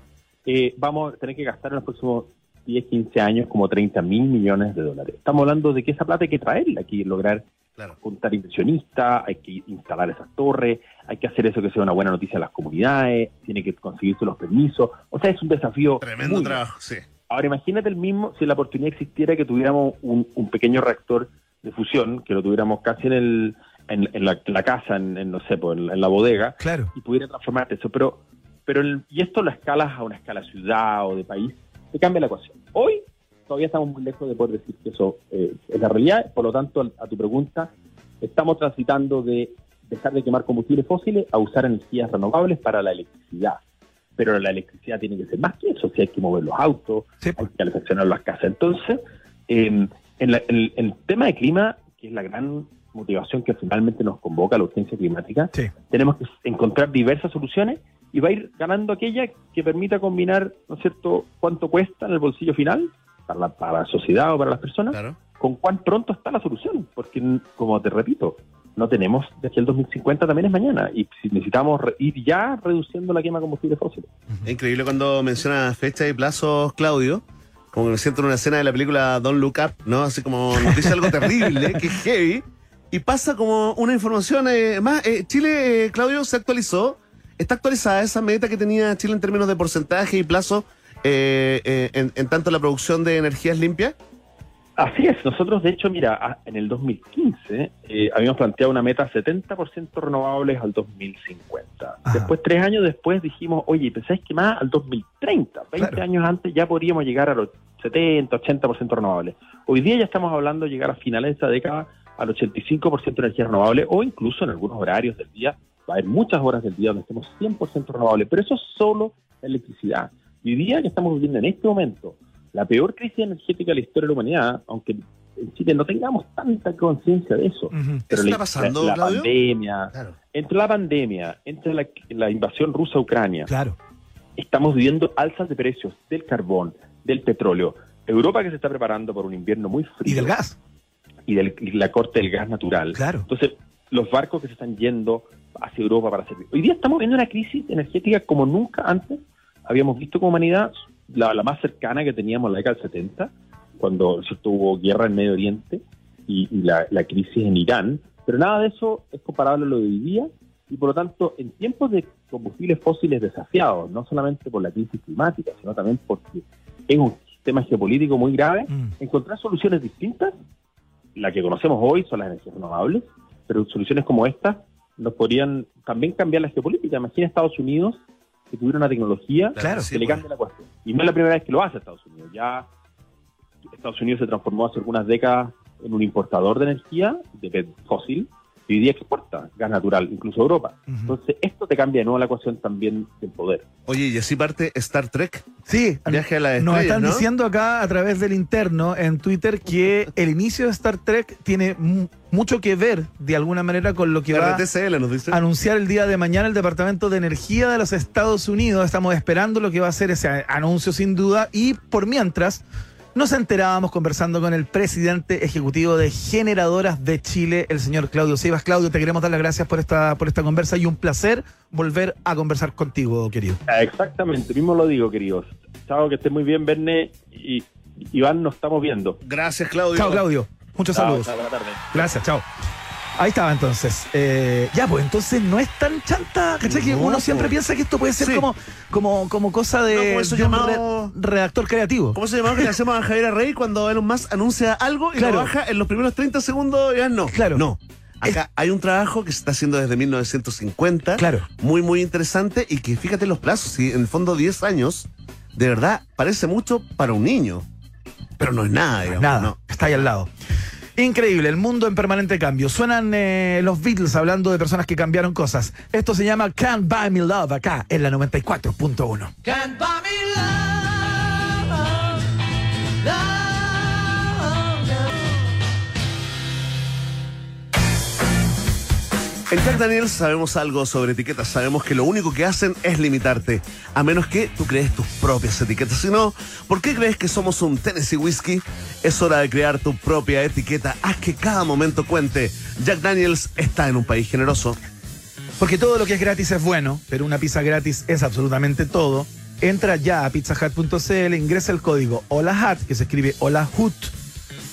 eh, vamos a tener que gastar en los próximos 10, 15 años como 30 mil millones de dólares. Estamos hablando de que esa plata hay que traerla, hay que lograr Claro. juntar inversionistas, hay que instalar esas torres, hay que hacer eso que sea una buena noticia a las comunidades, tiene que conseguirse los permisos. O sea, es un desafío. Tremendo muy trabajo, sí. Ahora imagínate el mismo si la oportunidad existiera que tuviéramos un, un pequeño reactor de fusión, que lo tuviéramos casi en el en, en la, casa, en, en, no sé, pues, en, en la bodega, Claro. y pudiera transformarte eso. Pero, pero el- y esto lo escalas a una escala ciudad o de país, te cambia la ecuación. Hoy todavía estamos muy lejos de poder decir que eso eh, es la realidad, por lo tanto, a, tu pregunta, estamos transitando de dejar de quemar combustibles fósiles a usar energías renovables para la electricidad. Pero la electricidad tiene que ser más que eso, si hay que mover los autos, Sí, hay pues. que calefaccionar las casas. Entonces, eh, en, la- en el- en el tema de clima, que es la gran motivación que finalmente nos convoca a la urgencia climática, Sí. tenemos que encontrar diversas soluciones y va a ir ganando aquella que permita combinar, ¿no es cierto?, cuánto cuesta en el bolsillo final para la, para la sociedad o para las personas, Claro. con cuán pronto está la solución. Porque, como te repito, no tenemos de aquí al 2050 también es mañana y si necesitamos re- ir ya reduciendo la quema de combustibles fósiles. Es increíble cuando menciona fecha y plazos, Claudio. Como que me siento en una escena de la película Don't Look Up, ¿no? Así como nos dice algo terrible, que es heavy. Y pasa como una información eh, más. eh, Chile, eh, Claudio, se actualizó. ¿Está actualizada esa meta que tenía Chile en términos de porcentaje y plazo eh, eh, en, en tanto la producción de energías limpias? Así es, nosotros de hecho, mira, en el 2015 eh, habíamos planteado una meta 70% renovables al 2050. Ajá. Después, tres años después, dijimos, oye, ¿pensáis que más al 2030? 20 Claro. años antes ya podríamos llegar a los 70, 80% renovables. Hoy día ya estamos hablando de llegar a finales de esta década al 85% de energía renovable o incluso en algunos horarios del día, va a haber muchas horas del día donde estemos 100% renovables, pero eso es solo la electricidad. Y hoy día que estamos viviendo en este momento la peor crisis energética de la historia de la humanidad, aunque en Chile no tengamos tanta conciencia de eso. Ujú. Pero ¿Eso la, está pasando, la- la Claudio? pandemia, Claro. entre la pandemia, entre la, la invasión rusa a Ucrania, Claro. estamos viviendo alzas de precios del carbón, del petróleo. Europa que se está preparando para un invierno muy frío. Y del gas. Y, del, y la corte del gas natural. Claro. Entonces, los barcos que se están yendo hacia Europa para servir. Hoy día estamos viendo una crisis energética como nunca antes habíamos visto como humanidad, la, la más cercana que teníamos en la década del 70, cuando ¿cierto? hubo guerra en Medio Oriente y, y la, la crisis en Irán. Pero nada de eso es comparable a lo de hoy día. Y por lo tanto, en tiempos de combustibles fósiles desafiados, no solamente por la crisis climática, sino también porque es un sistema geopolítico muy grave, Mm. encontrar soluciones distintas, la que conocemos hoy son las energías renovables, pero soluciones como esta nos podrían también cambiar la geopolítica. Imagina Estados Unidos que tuviera una tecnología Claro, sí, que le pues. cambia la cuestión. Y no es la primera vez que lo hace Estados Unidos. Ya Estados Unidos se transformó hace algunas décadas en un importador de energía de fósil y hoy día exporta gas natural, incluso a Europa. Entonces, esto te cambia de nuevo la ecuación también del poder. Oye, y así parte Star Trek. Sí, Viaje a las nos estrellas, están ¿no? diciendo acá a través del interno en Twitter que el inicio de Star Trek tiene mu- mucho que ver de alguna manera con lo que va RTCL nos dice. a anunciar el día de mañana el Departamento de Energía de los Estados Unidos. Estamos esperando lo que va a ser ese anuncio sin duda y por mientras nos enterábamos conversando con el presidente ejecutivo de Generadoras de Chile, el señor Claudio Sivas. Claudio, te queremos dar las gracias por esta, por esta conversa y un placer volver a conversar contigo, querido. Exactamente, mismo lo digo, queridos. Chao, que estés muy bien, Verne y Iván, nos estamos viendo. Gracias, Claudio. Chao, Claudio. Muchos Chao, saludos. chao, buena tarde. Gracias, chao. Ahí estaba entonces. Eh, ya, pues entonces no es tan chanta. ¿Cachai? que No, uno siempre piensa que esto puede ser Sí. como, como, como cosa de, No, como eso de un llamado- re- redactor creativo. ¿Cómo se llamaba que le hacemos a Javier Rey cuando Elon Musk anuncia algo y Claro. lo baja en los primeros 30 segundos y ya no? Claro. No. Acá hay un trabajo que se está haciendo desde 1950. Claro. Muy, muy interesante y que fíjate los plazos. Y en el fondo 10 años, de verdad, parece mucho para un niño. Pero no es nada, digamos. Nada, no. está ahí al lado. Increíble, el mundo en permanente cambio. Suenan eh, los Beatles hablando de personas que cambiaron cosas. Esto se llama Can't Buy Me Love acá en la 94.1. En Jack Daniels sabemos algo sobre etiquetas. Sabemos que lo único que hacen es limitarte. A menos que tú crees tus propias etiquetas. Si no, ¿por qué crees que somos un Tennessee Whiskey? Es hora de crear tu propia etiqueta. Haz que cada momento cuente. Jack Daniels está en un país generoso. Porque todo lo que es gratis es bueno, pero una pizza gratis es absolutamente todo. Entra ya a pizzahut.cl, ingresa el código HOLAHUT, que se escribe HOLAHUT,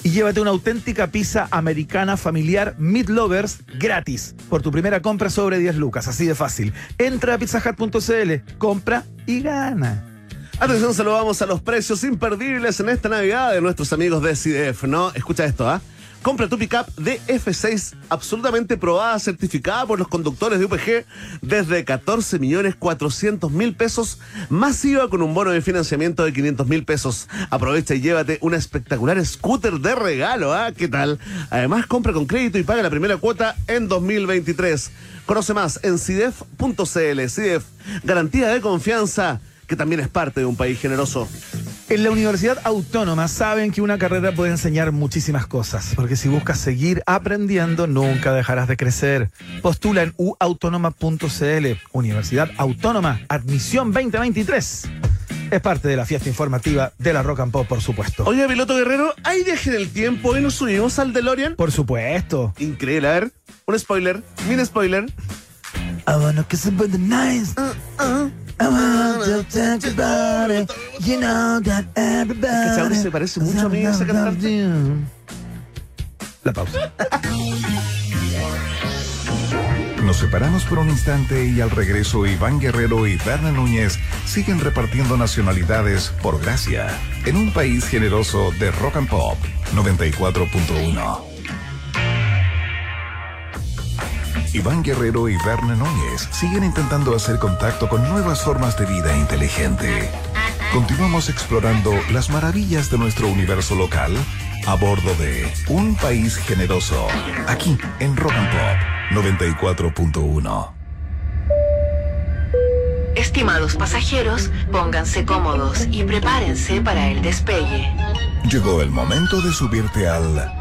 y llévate una auténtica pizza americana familiar Meat Lovers gratis por tu primera compra sobre 10 lucas, así de fácil. Entra a pizzahut.cl, compra y gana. Atención, saludamos a los precios imperdibles en esta Navidad de nuestros amigos de CDF, ¿no? Escucha esto, ¿ah? Compra tu pickup de F6 absolutamente probada, certificada por los conductores de UPG desde 14 millones 400 mil pesos, masiva con un bono de financiamiento de 500 mil pesos. Aprovecha y llévate una espectacular scooter de regalo, ¿ah? ¿Qué tal? Además, compra con crédito y paga la primera cuota en 2023. Conoce más en CIDEF.cl. CIDEF, garantía de confianza que también es parte de un país generoso. En la Universidad Autónoma saben que una carrera puede enseñar muchísimas cosas, porque si buscas seguir aprendiendo, nunca dejarás de crecer. Postula en uautónoma.cl. Universidad Autónoma, admisión 2023. Es parte de la fiesta informativa de la Rock and Pop, por supuesto. Oye, piloto guerrero, ¿hay viaje en el tiempo y nos subimos al DeLorean? Por supuesto. Increíble, a ver, un spoiler, mini spoiler. I wanna kiss it with the nice. I wanna just talk about it. You know that everybody. Es que se parece mucho a mí, ese cantante. La pausa. Nos separamos por un instante y al regreso Iván Guerrero y Berna Núñez siguen repartiendo nacionalidades por gracia en un país generoso de rock and pop 94.1. Iván Guerrero y Berna Núñez siguen intentando hacer contacto con nuevas formas de vida inteligente. Continuamos explorando las maravillas de nuestro universo local a bordo de Un País Generoso, aquí en Rock and Pop 94.1. Estimados pasajeros, pónganse cómodos y prepárense para el despegue. Llegó el momento de subirte al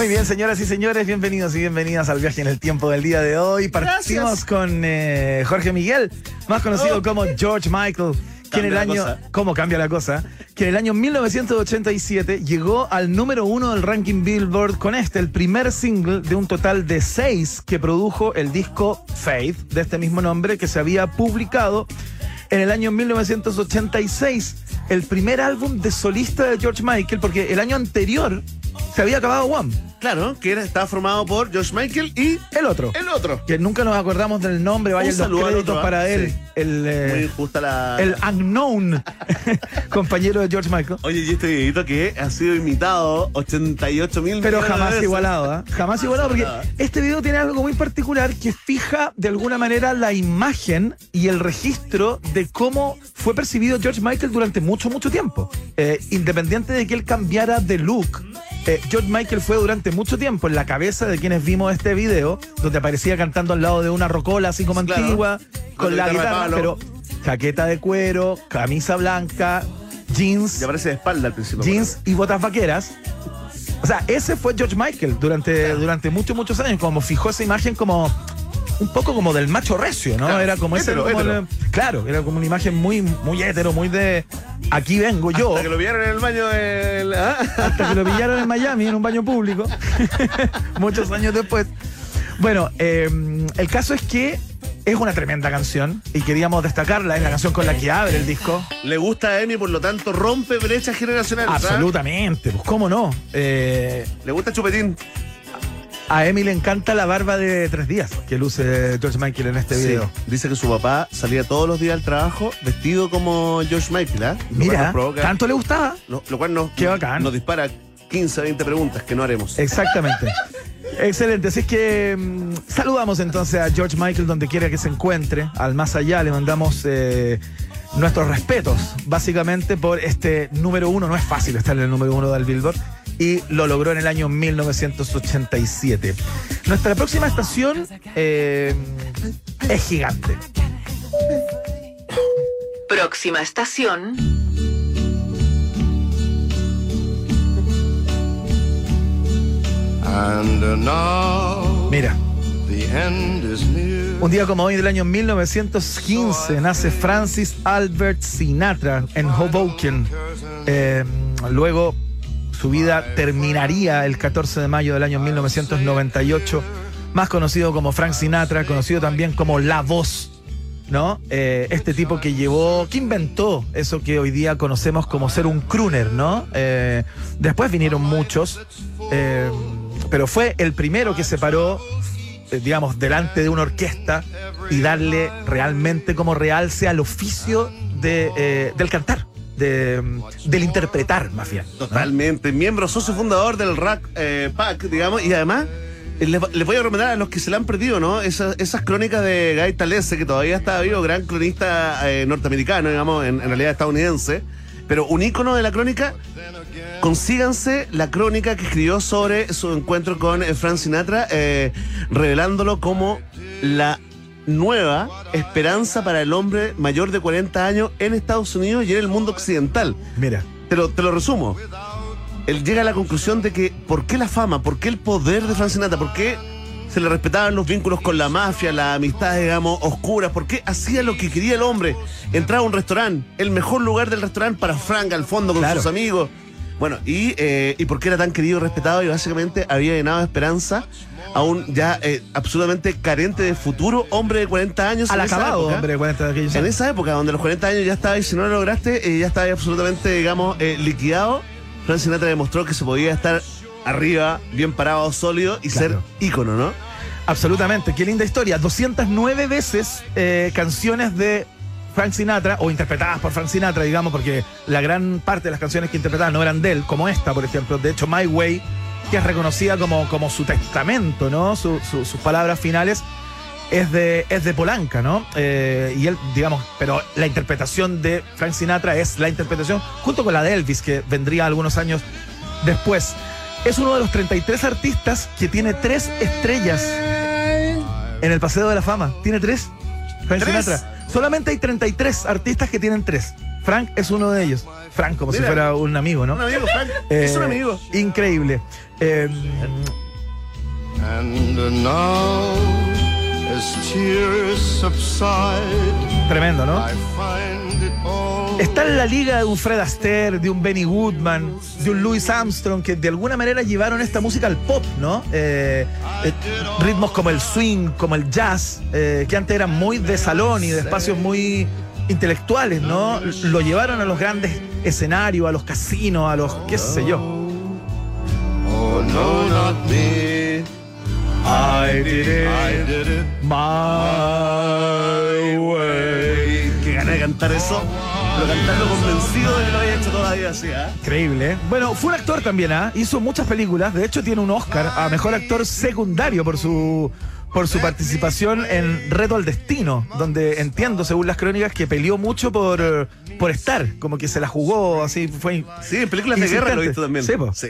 Muy bien, señoras y señores, bienvenidos y bienvenidas al viaje en el tiempo del día de hoy. Partimos Gracias. con eh, Jorge Miguel, más conocido Oh. como George Michael, quien en el año, cosa. ¿cómo cambia la cosa? Que en el año 1987 llegó al número uno del ranking Billboard con este, el primer single de un total de seis que produjo el disco Faith, de este mismo nombre, que se había publicado en el año 1986, el primer álbum de solista de George Michael, porque el año anterior se había acabado One, Claro, que era, estaba formado por George Michael y el otro. el otro. Que nunca nos acordamos del nombre, vayan los créditos otro, para él. Sí. El, eh, Muy injusta la. el unknown compañero de George Michael. Oye, y este videito que ha sido imitado 88 mil Pero jamás igualado, ¿ah? Jamás igualado, porque este video tiene algo muy particular que fija de alguna manera la imagen y el registro de cómo fue percibido George Michael durante mucho, mucho tiempo. Eh, independiente de que él cambiara de look, eh, George Michael fue durante mucho tiempo en la cabeza de quienes vimos este video, donde aparecía cantando al lado de una rocola así como Claro. antigua, con Con la guitarra pero chaqueta de cuero, camisa blanca, jeans, Y aparece de espalda al principio. jeans y botas vaqueras. O sea, ese fue George Michael durante, durante muchos, muchos años, como fijó esa imagen como un poco como del macho recio, ¿no? Claro, Era como ese. hétero, como hétero. el- claro, era como una imagen muy, muy hétero, muy de aquí vengo yo. Hasta que lo vieron en el baño del. ¿ah? hasta que lo pillaron en Miami en un baño público, muchos años después. Bueno, eh, el caso es que es una tremenda canción y queríamos destacarla, es la canción con la que abre el disco. Le gusta a Emi, por lo tanto, rompe brechas generacionales. ¿ah? Absolutamente, pues cómo no. Eh, Le gusta Chupetín. A Emi le encanta la barba de tres días que luce George Michael en este Sí. video. Dice que su papá salía todos los días al trabajo vestido como George Michael, ¿ah? Lo cual Mira, provoca- tanto le gustaba. lo, lo cual nos, Qué bacán. nos dispara 15, 20 preguntas que no haremos. Exactamente. Excelente, así es que mm, saludamos entonces a George Michael donde quiera que se encuentre, al más allá le mandamos eh, nuestros respetos, básicamente por este número uno, no es fácil estar en el número uno del Billboard, y lo logró en el año 1987. Nuestra próxima estación eh, es gigante. Próxima estación. And now Mira, the end is near. un día como hoy del año 1915 nace Francis Albert Sinatra en Hoboken. Eh, luego su vida terminaría el 14 de mayo del año 1998, más conocido como Frank Sinatra, conocido también como La Voz, ¿no? Eh, este tipo que llevó, que inventó eso que hoy día conocemos como ser un crooner, ¿no? Eh, después vinieron muchos, eh, pero fue el primero que se paró, digamos, delante de una orquesta y darle realmente como realce al oficio de, eh, del cantar, de, del interpretar, más bien. Totalmente. Miembro socio fundador del Rack eh, Pack, digamos, y además. eh, Les, voy a recomendar a los que se le han perdido, ¿no? Esas, crónicas de Guy Talese, que todavía está vivo, gran cronista eh, norteamericano, digamos, en, realidad estadounidense, pero un ícono de la crónica. Consíganse la crónica que escribió sobre su encuentro con eh, Frank Sinatra, revelándolo como la nueva esperanza para el hombre mayor de 40 años en Estados Unidos y en el mundo occidental. Mira, Te lo, te lo resumo. Él llega a la conclusión de que ¿por qué la fama? ¿Por qué el poder de Frank Sinatra? ¿Por qué se le respetaban los vínculos con la mafia, las amistades, digamos, oscuras? ¿Por qué hacía lo que quería el hombre? Entraba a un restaurante, el mejor lugar del restaurante para Frank al fondo con Claro. sus amigos. Bueno, y, eh, y por qué era tan querido y respetado y básicamente había llenado de esperanza a un ya eh, absolutamente carente de futuro hombre de 40 años. al acabado, época. hombre, de 40 de aquellos En años. esa época, donde los 40 años ya estaba y si no lo lograste, eh, ya estaba absolutamente, digamos, eh, liquidado, Frank Sinatra demostró que se podía estar arriba, bien parado, sólido y Claro. ser ícono, ¿no? Absolutamente, qué linda historia. 209 veces canciones de Frank Sinatra, o interpretadas por Frank Sinatra, digamos, porque la gran parte de las canciones que interpretaba no eran de él, como esta, por ejemplo. De hecho, My Way, que es reconocida como, como su testamento, ¿no? Su- su- sus palabras finales. Es de, es de Polanca, ¿no? Eh, y él, digamos, pero la interpretación de Frank Sinatra es la interpretación, junto con la de Elvis, que vendría algunos años después. Es uno de los 33 artistas que tiene tres estrellas en el Paseo de la Fama. Tiene tres. Frank ¿Tres? Sinatra. Solamente hay 33 artistas que tienen tres. Frank es uno de ellos. Frank, como si fuera un amigo, ¿no? Un amigo, Frank. es un Eh, amigo. Increíble. Eh, And now, as tears subside, tremendo, ¿no? I find it all. Está en la liga de un Fred Astaire, de un Benny Goodman, de un Louis Armstrong, que de alguna manera llevaron esta música al pop, ¿no? Eh, eh, ritmos como el swing, como el jazz, eh, que antes eran muy de salón y de espacios muy intelectuales, ¿no? Lo llevaron a los grandes escenarios, a los casinos, a los qué sé yo. Oh, no, not me. I did I did it. my way. Qué gana de cantar eso. Pero cantarlo convencido de que lo había hecho todavía así, ¿ah? Increíble, ¿eh? Bueno, fue un actor también, ¿ah? Hizo muchas películas. De hecho, tiene un Oscar a mejor actor secundario por su por su participación en Reto al Destino, donde entiendo, según las crónicas, que peleó mucho por, por estar, como que se la jugó, así fue. Sí, en películas de guerra lo he visto también. Sí. Sí.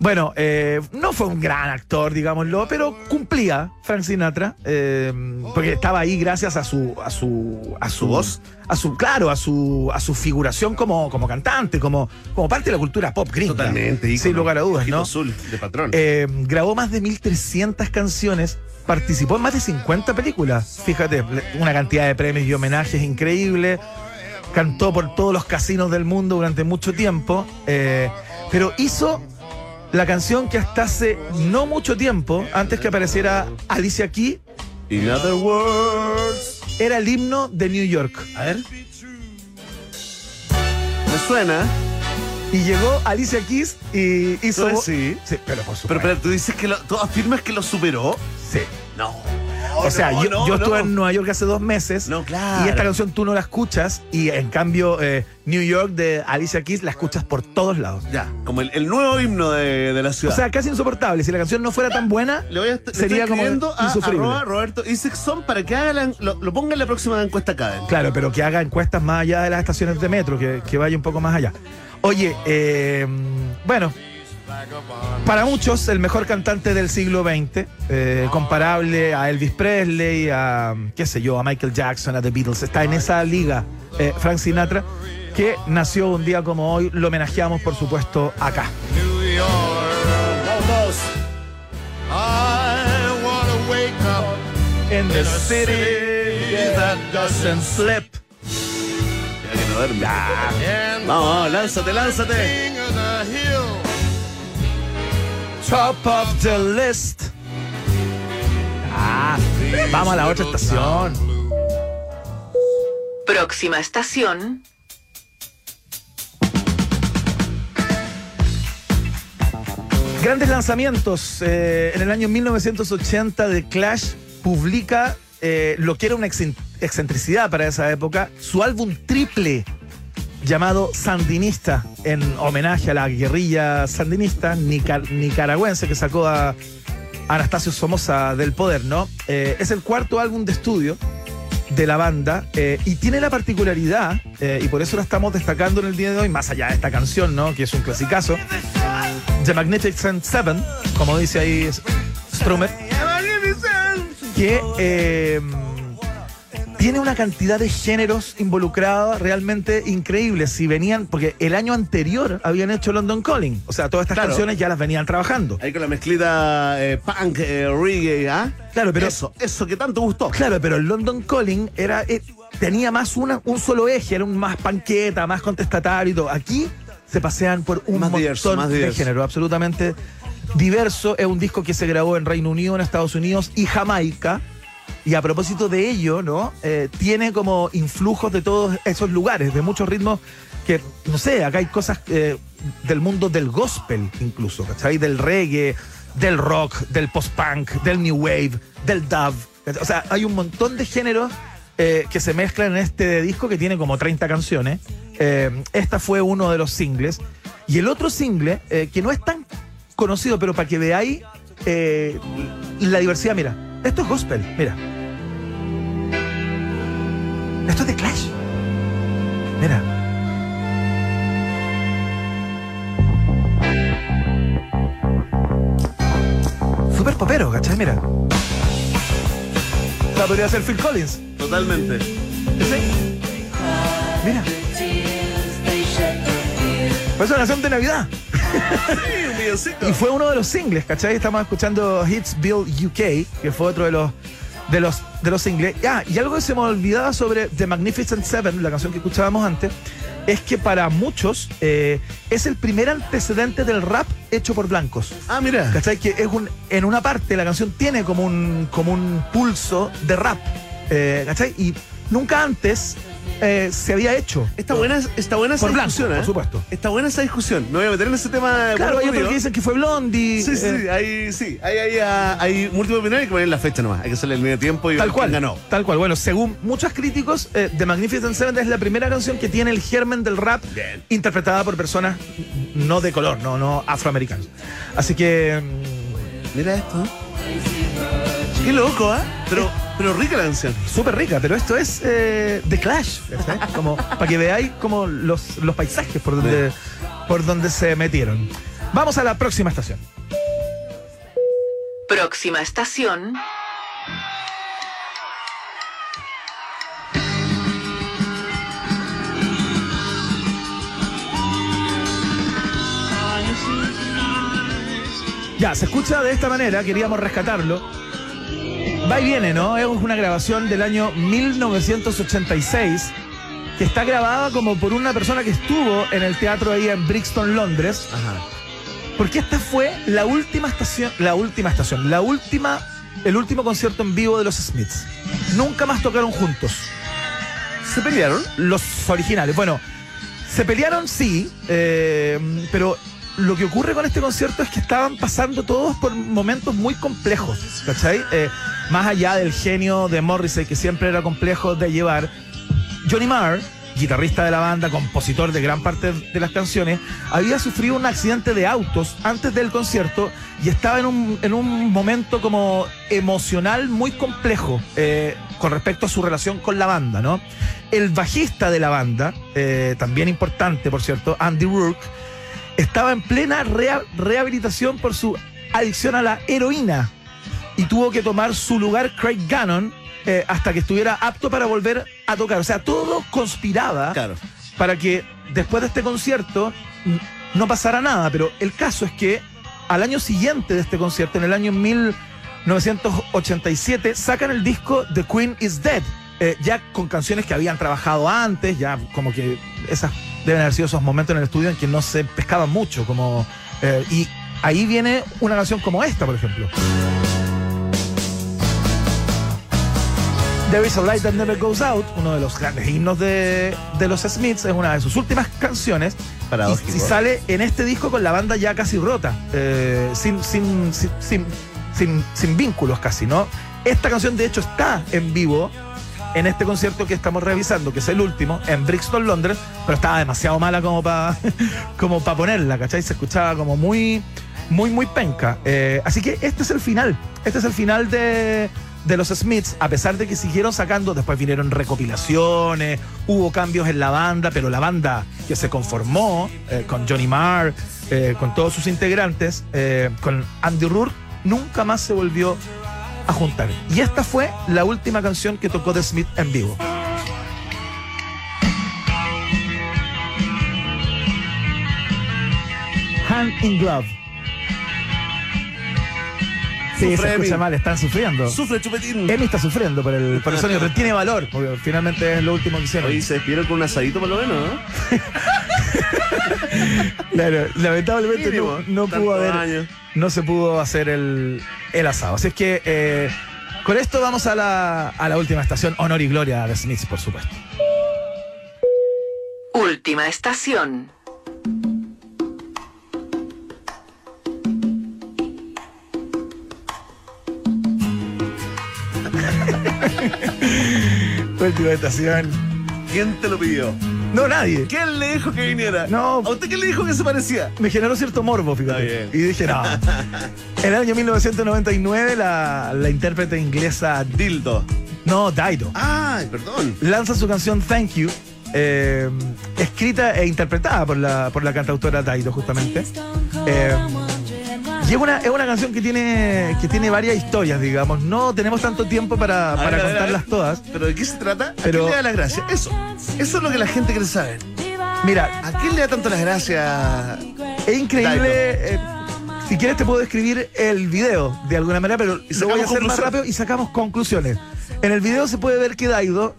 Bueno, eh, no fue un gran actor, digámoslo, pero cumplía Frank Sinatra, eh, porque estaba ahí gracias a su, a su, a ¿Su voz? A su, claro, a su, a su figuración como, como cantante, como, como parte de la cultura pop gringa. Totalmente. Sin ícono. lugar a dudas, ¿no? azul de patrón. Eh, grabó más de 1.300 canciones, participó en más de 50 películas. Fíjate, una cantidad de premios y homenajes increíble. Cantó por todos los casinos del mundo durante mucho tiempo. eh, pero hizo la canción que hasta hace no mucho tiempo, antes que apareciera Alicia Key, In other words. Era el himno de New York. A ver. Me suena. Y llegó Alicia Keys y hizo. ¿Tú sí? Sí, pero por supuesto. Pero, pero tú dices que lo, tú afirmas que lo superó. Sí. No. O sea, no, yo, no, yo estuve no. en Nueva York hace dos meses. No, claro. Y esta canción tú no la escuchas. Y en cambio, eh, New York de Alicia Keys la escuchas por todos lados. Ya, como el, el nuevo himno de, de la O ciudad. sea, casi insoportable. Si la canción no fuera tan buena, le voy a le sería estoy como escribiendo a insufrible. arroba Roberto Isaacson para que haga la- lo, lo ponga en la próxima encuesta Cadel. Claro, pero que haga encuestas más allá de las estaciones de metro, que, que vaya un poco más allá. Oye, eh, bueno, para muchos el mejor cantante del siglo XX, eh, comparable a Elvis Presley, a, qué sé yo, a Michael Jackson, a The Beatles, está en esa liga, eh, Frank Sinatra, que nació un día como hoy, lo homenajeamos por supuesto acá. New York. I wanna wake up In the city that doesn't sleep. Ya que no duerme. vamos, lánzate, lánzate. Top of the list. Ah, vamos a la otra estación. Próxima estación. Grandes lanzamientos. Eh, en el año 1980, The Clash publica eh, lo que era una excen- excentricidad para esa época, su álbum triple llamado Sandinista, en homenaje a la guerrilla sandinista nicar- nicaragüense que sacó a Anastasio Somoza del poder, ¿no? Eh, es el cuarto álbum de estudio de la banda eh, y tiene la particularidad, eh, y por eso la estamos destacando en el día de hoy, más allá de esta canción, ¿no? Que es un clasicazo, The Magnificent Seven, como dice ahí Strummer, que tiene una cantidad de géneros involucrados realmente increíbles. Si venían, porque el año anterior habían hecho London Calling, o sea, todas estas Claro. canciones ya las venían trabajando. Ahí con la mezclita eh, punk, eh, reggae, ¿ah? Claro, pero Eso, eso que tanto gustó. Claro, pero el London Calling era, eh, tenía más una, un solo eje, era un más panqueta, más contestatario y todo. Aquí se pasean por un Más montón diverso, más de género, absolutamente diverso. Es un disco que se grabó en Reino Unido, en Estados Unidos y Jamaica. Y a propósito de ello, ¿no? Eh, tiene como influjos de todos esos lugares, de muchos ritmos que, no sé, acá hay cosas eh, del mundo del gospel incluso, ¿cachai? Del reggae, del rock, del post-punk, del new wave, del dub. O sea, hay un montón de géneros eh, que se mezclan en este disco que tiene como 30 canciones. Esta fue uno de los singles. Y el otro single, que no es tan conocido, pero para que veáis la diversidad, mira, esto es gospel, mira. Esto es de Clash. Mira. Super popero, ¿cachai? Mira. Sea, podría ser Phil Collins. Totalmente. ¿Sí? Mira. Pues es una canción de Navidad. Y fue uno de los singles, ¿cachai? Estamos escuchando Hits Bill UK, que fue otro de los de los de los singles. Ah, y algo que se me olvidaba sobre The Magnificent Seven, la canción que escuchábamos antes, es que para muchos eh, es el primer antecedente del rap hecho por blancos. Ah, mira. ¿Cachai? Que es un, en una parte la canción tiene como un, como un pulso de rap. eh, ¿Cachai? Y nunca antes eh, se había hecho. Está buena, está buena esa Por blanco, discusión, ¿eh? por supuesto. Está buena esa discusión. No voy a meter en ese tema. Claro, hay otros que dicen que fue Blondie. Sí, sí, eh, ahí sí. Ahí hay, ah, hay múltiples opiniones hay que poner la fecha nomás. Hay que hacerle el medio tiempo y Tal cual, ganó. tal cual. Bueno, según muchos críticos, eh, The Magnificent Seven es la primera canción que tiene el germen del rap Bien. interpretada por personas no de color, no, no afroamericanos. Así que mm, Mira esto. Qué loco, ¿ah? Pero, pero rica la canción. Súper rica, pero esto es eh, The Clash. Como para que veáis como los, los paisajes por donde, por donde se metieron. Vamos a la próxima estación. Próxima estación. Ya, se escucha de esta manera, queríamos rescatarlo. Va y viene, ¿no? Es una grabación del año 1986 que está grabada como por una persona que estuvo en el teatro ahí en Brixton, Londres. Ajá. Porque esta fue la última estación, la última estación, la última, el último concierto en vivo de los Smiths. Nunca más tocaron juntos. ¿Se pelearon? Los originales. Bueno, se pelearon, sí, eh, pero lo que ocurre con este concierto es que estaban pasando todos por momentos muy complejos, ¿cachai? Eh, más allá del genio de Morrissey, que siempre era complejo de llevar, Johnny Marr, guitarrista de la banda, compositor de gran parte de las canciones, había sufrido un accidente de autos antes del concierto y estaba en un, en un momento como emocional muy complejo eh, con respecto a su relación con la banda, ¿no? El bajista de la banda, eh, también importante, por cierto, Andy Rourke, estaba en plena rehabilitación por su adicción a la heroína y tuvo que tomar su lugar Craig Gannon eh, hasta que estuviera apto para volver a tocar. O sea, todo conspiraba Claro. para que después de este concierto no pasara nada. Pero el caso es que al año siguiente de este concierto, en el año 1987, sacan el disco The Queen is Dead. Eh, ya con canciones que habían trabajado antes, ya como que esas deben haber sido esos momentos en el estudio en que no se pescaban mucho, como eh, y ahí viene una canción como esta, por ejemplo. There is a light that never goes out, uno de los grandes himnos de, de los Smiths, es una de sus últimas canciones. Y, y sale en este disco con la banda ya casi rota, eh, sin, sin, sin- sin vínculos casi, ¿no? Esta canción de hecho está en vivo en este concierto que estamos revisando, que es el último, en Brixton, Londres, pero estaba demasiado mala como para como pa ponerla, ¿cachai? Se escuchaba como muy, muy, muy penca. Eh, así que este es el final. Este es el final de, de los Smiths, a pesar de que siguieron sacando, después vinieron recopilaciones, hubo cambios en la banda, pero la banda que se conformó eh, con Johnny Marr, eh, con todos sus integrantes, con Andy Rourke, nunca más se volvió a juntar. Y esta fue la última canción que tocó The Smith en vivo. Hand in Glove. Sí, se Sufre escucha Emi. mal, están sufriendo. Sufre chupetín. Emi está sufriendo por el, por el sonido, pero tiene valor, porque finalmente es lo último que hicieron. Oye, se despidieron con un asadito por lo menos, ¿no? Claro, lamentablemente Mínimo, no, no tantos pudo haber, años. No se pudo hacer el, el asado. Así es que eh, con esto vamos a la, a la última estación, honor y gloria de Smiths, por supuesto. Última estación. Última estación. ¿Quién te lo pidió? No, nadie. ¿Quién le dijo que viniera? No. ¿A usted quién le dijo que se parecía? Me generó cierto morbo, fíjate. Está bien. Y dije, no. En el año 1999, la, la intérprete inglesa, Dildo. no, Dido, Ay, perdón. lanza su canción Thank You, eh, escrita e interpretada por la, por la cantautora Dido, justamente. Eh, y es una, es una canción que tiene, que tiene varias historias, digamos. No tenemos tanto tiempo para, para ver, contarlas ver. todas. ¿Pero de qué se trata? ¿A quién le da las gracias? Eso. Eso es lo que la gente quiere saber. Mira, ¿A quién le da tanto las gracias? es increíble. Eh, si quieres te puedo describir el video de alguna manera, pero lo voy a hacer más rápido y sacamos conclusiones. En el video se puede ver que Daido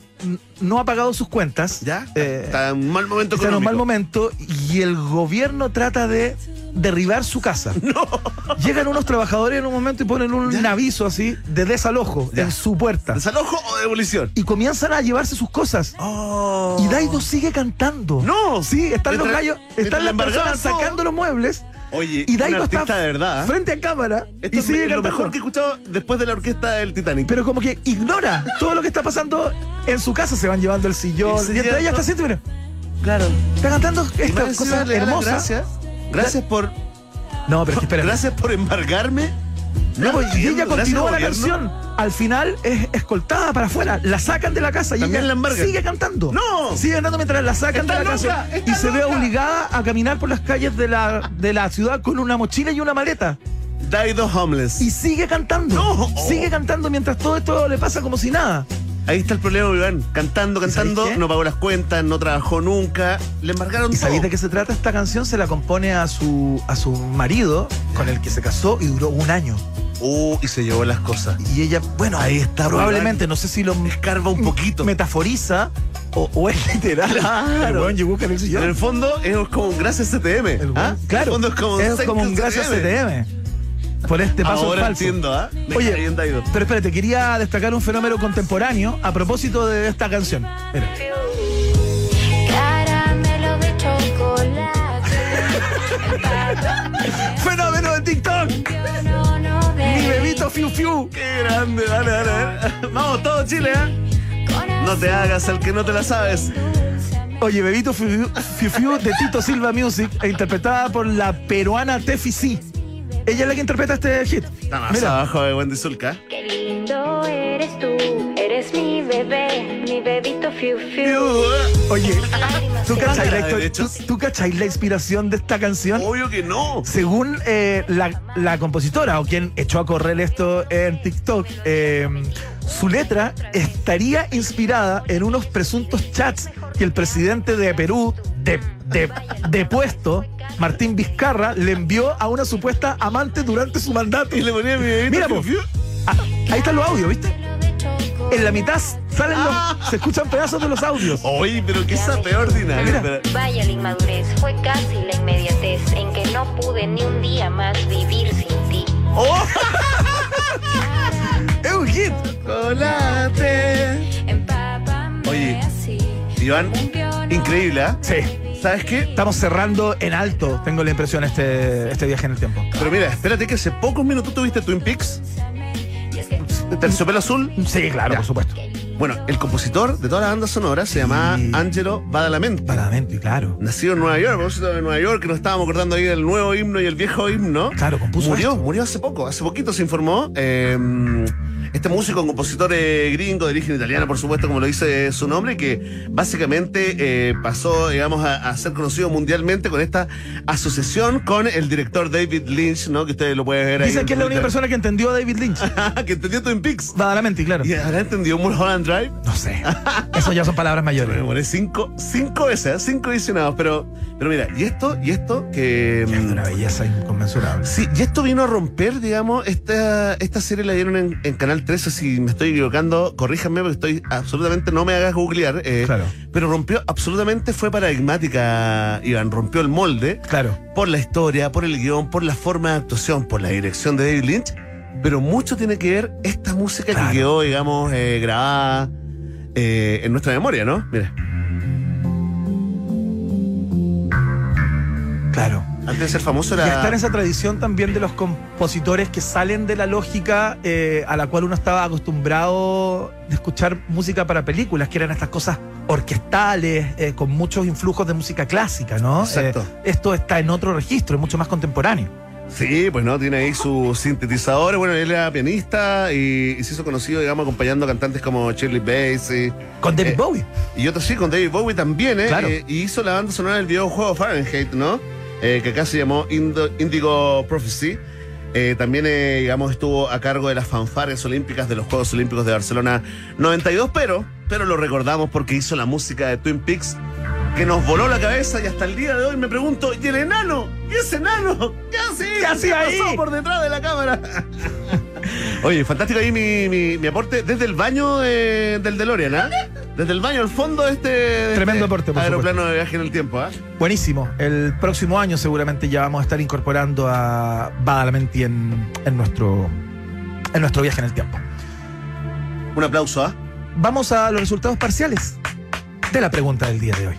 no ha pagado sus cuentas. ¿Ya? Eh, Está en un mal momento está en un mal económico. momento y el gobierno trata de derribar su casa. Llegan unos trabajadores en un momento y ponen un ¿Ya? aviso así de desalojo Ya. en su puerta. ¿Desalojo o demolición? Y comienzan a llevarse sus cosas. Oh. Y Daido sigue cantando. No. Sí, están los gallos, están la las personas sacando los muebles. Oye, Y Daido un está de verdad. ¿eh? frente a cámara Esto y es lo cantando. mejor que he escuchado después de la orquesta del Titanic. Pero como que ignora todo lo que está pasando en su casa. Se van llevando el sillón. Y entre está haciendo, claro. está cantando Y más esta Gracias. Por, No, pero espera. gracias por embargarme No, y ella continúa la canción. Al final es escoltada para afuera. La sacan de la casa y También ella la embargan. sigue cantando. ¡No! Sigue cantando mientras la sacan de ¡Está la loca! casa. ¡Está Y se ve obligada a caminar por las calles de la, de la ciudad con una mochila y una maleta. Dido Homeless. Y sigue cantando. No. Sigue cantando mientras todo esto le pasa como si nada. Ahí está el problema, Iván. Cantando, cantando, no pagó las cuentas, no trabajó nunca. Le embargaron ¿Y todo. sabéis de qué se trata esta canción? Se la compone a su, a su marido, con el que se casó y duró un año. Uh, y se llevó las cosas. Y ella, bueno, Ahí está, probablemente, no sé si lo Escarba un poquito. metaforiza o, o es literal. Claro. El weón llegó con el sillón. En el fondo es como un gracias CTM. El ¿ah? Claro, En el fondo es como, es thank como un gracias CTM. Por este paso Ahora falso. entiendo, ¿ah? Me Oye, pero espérate, quería destacar un fenómeno contemporáneo a propósito de esta canción. Mira. Caramelo de chocolate. ¡Fenómeno de TikTok! ¡Mi bebito Fiu Fiu! Qué grande, dale, dale, dale. Vamos, todo Chile, ¿ah? No te hagas al que no te la sabes. Oye, Bebito Fiu Fiu, Fiu Fiu de Tito Silva Music, e interpretada por la peruana Tefi C. Ella es la que interpreta este hit. Está más Mira. abajo de Wendy Zulka. Qué lindo eres tú. Eres mi bebé, mi bebito fiu fiu. Oye, ¿tú cachai, la, tú- tú cachai la inspiración de esta canción? Obvio que no. Según eh, la, la compositora o quien echó a correr esto en TikTok, eh, su letra estaría inspirada en unos presuntos chats que el presidente de Perú, de, de, depuesto, Martín Vizcarra, le envió a una supuesta amante durante su mandato. Y le ponía mi Mira, po. Ah, ahí están los audios, ¿viste? En la mitad salen Ah. los, se escuchan pedazos de los audios. Oye, pero qué sape ordinario. Vaya la inmadurez, fue casi la inmediatez en que no pude ni un día más vivir sin ti. ¡Oh! Un hit. Chocolate. Oye. Iván, increíble, ¿ah? Sí. ¿Sabes qué? Estamos cerrando en alto, tengo la impresión, este, este viaje en el tiempo. Pero mira, espérate que hace pocos minutos tuviste Twin Peaks. Terciopelo azul. Sí, claro, Ya. por supuesto. Bueno, el compositor de toda la banda sonora se llama Angelo Badalamenti. Claramente, claro. Nacido en Nueva York, propósito de Nueva York, que nos estábamos acordando ahí del nuevo himno y el viejo himno. Claro, compuso Murió, esto. murió hace poco, hace poquito se informó. Eh, este músico, compositor eh, gringo, de origen italiano, por supuesto, como lo dice su nombre, que básicamente eh, pasó, digamos, a, a ser conocido mundialmente con esta asociación con el director David Lynch, ¿no? Que ustedes lo pueden ver ahí. Dicen en que es la única persona que entendió a David Lynch. que entendió Twin Peaks. Badalamente, claro. ¿Y habrá entendido Mulholland Drive? No sé. Eso ya son palabras Me mayores. demoré cinco, cinco veces, ¿eh? cinco visionados, pero, pero mira, y esto, y esto que. Es de mm, una belleza inconmensurable. Sí, y esto vino a romper, digamos, esta, esta serie la dieron en, en Canal 13, si me estoy equivocando, corríjanme porque estoy absolutamente, no me hagas googlear, eh, Claro. pero rompió, absolutamente fue paradigmática, Iván, rompió el molde Claro. por la historia, por el guion, por la forma de actuación, por la dirección de David Lynch, pero mucho tiene que ver esta música Claro. que quedó, digamos, eh, grabada eh, en nuestra memoria, ¿no? Mira, Claro. Antes de ser famoso Y era... está en esa tradición también de los compositores que salen de la lógica eh, a la cual uno estaba acostumbrado de escuchar música para películas, que eran estas cosas orquestales, eh, con muchos influjos de música clásica, ¿no? Exacto. Eh, esto está en otro registro, es mucho más contemporáneo. Sí, pues no, tiene ahí sus sintetizadores. Bueno, él era pianista y, y se hizo conocido, digamos, acompañando a cantantes como Shirley Bassey. Con David Eh, Bowie. Y otros sí, con David Bowie también, ¿eh? Claro. Y hizo la banda sonora del videojuego Fahrenheit, ¿no? Eh, que acá se llamó Indigo Prophecy. Eh, también, eh, digamos, estuvo a cargo de las fanfares olímpicas de los Juegos Olímpicos de Barcelona 92, pero, pero lo recordamos porque hizo la música de Twin Peaks que nos voló la cabeza y hasta el día de hoy me pregunto, ¿y el enano? ¿Y ese enano? ¿Qué hacía? ¿Qué hacía ahí? pasó por detrás de la cámara? Oye, fantástico ahí mi, mi- mi aporte desde el baño de- del DeLorean, ¿ah? Desde el baño al fondo de este, de Tremendo este aporte, por aeroplano de viaje en el tiempo, ¿ah? Buenísimo. El próximo año seguramente ya vamos a estar incorporando a Badalamenti en, en, nuestro, en nuestro viaje en el tiempo. Un aplauso, ¿ah? Vamos a los resultados parciales de la pregunta del día de hoy.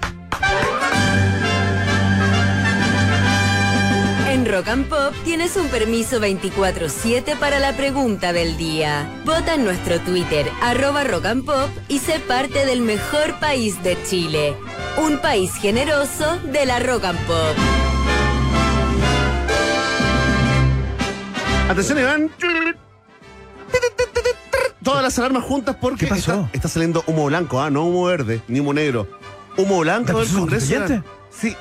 En Rock and Pop tienes un permiso 24-7 para la pregunta del día. Vota en nuestro Twitter, arroba Rock and Pop, y sé parte del mejor país de Chile. Un país generoso de la Rock and Pop. Atención, Iván. Todas las alarmas juntas porque ¿Qué pasó? Está, está saliendo humo blanco, ah, no humo verde, ni humo negro. Humo blanco del ¿Proceso Congreso. Sí.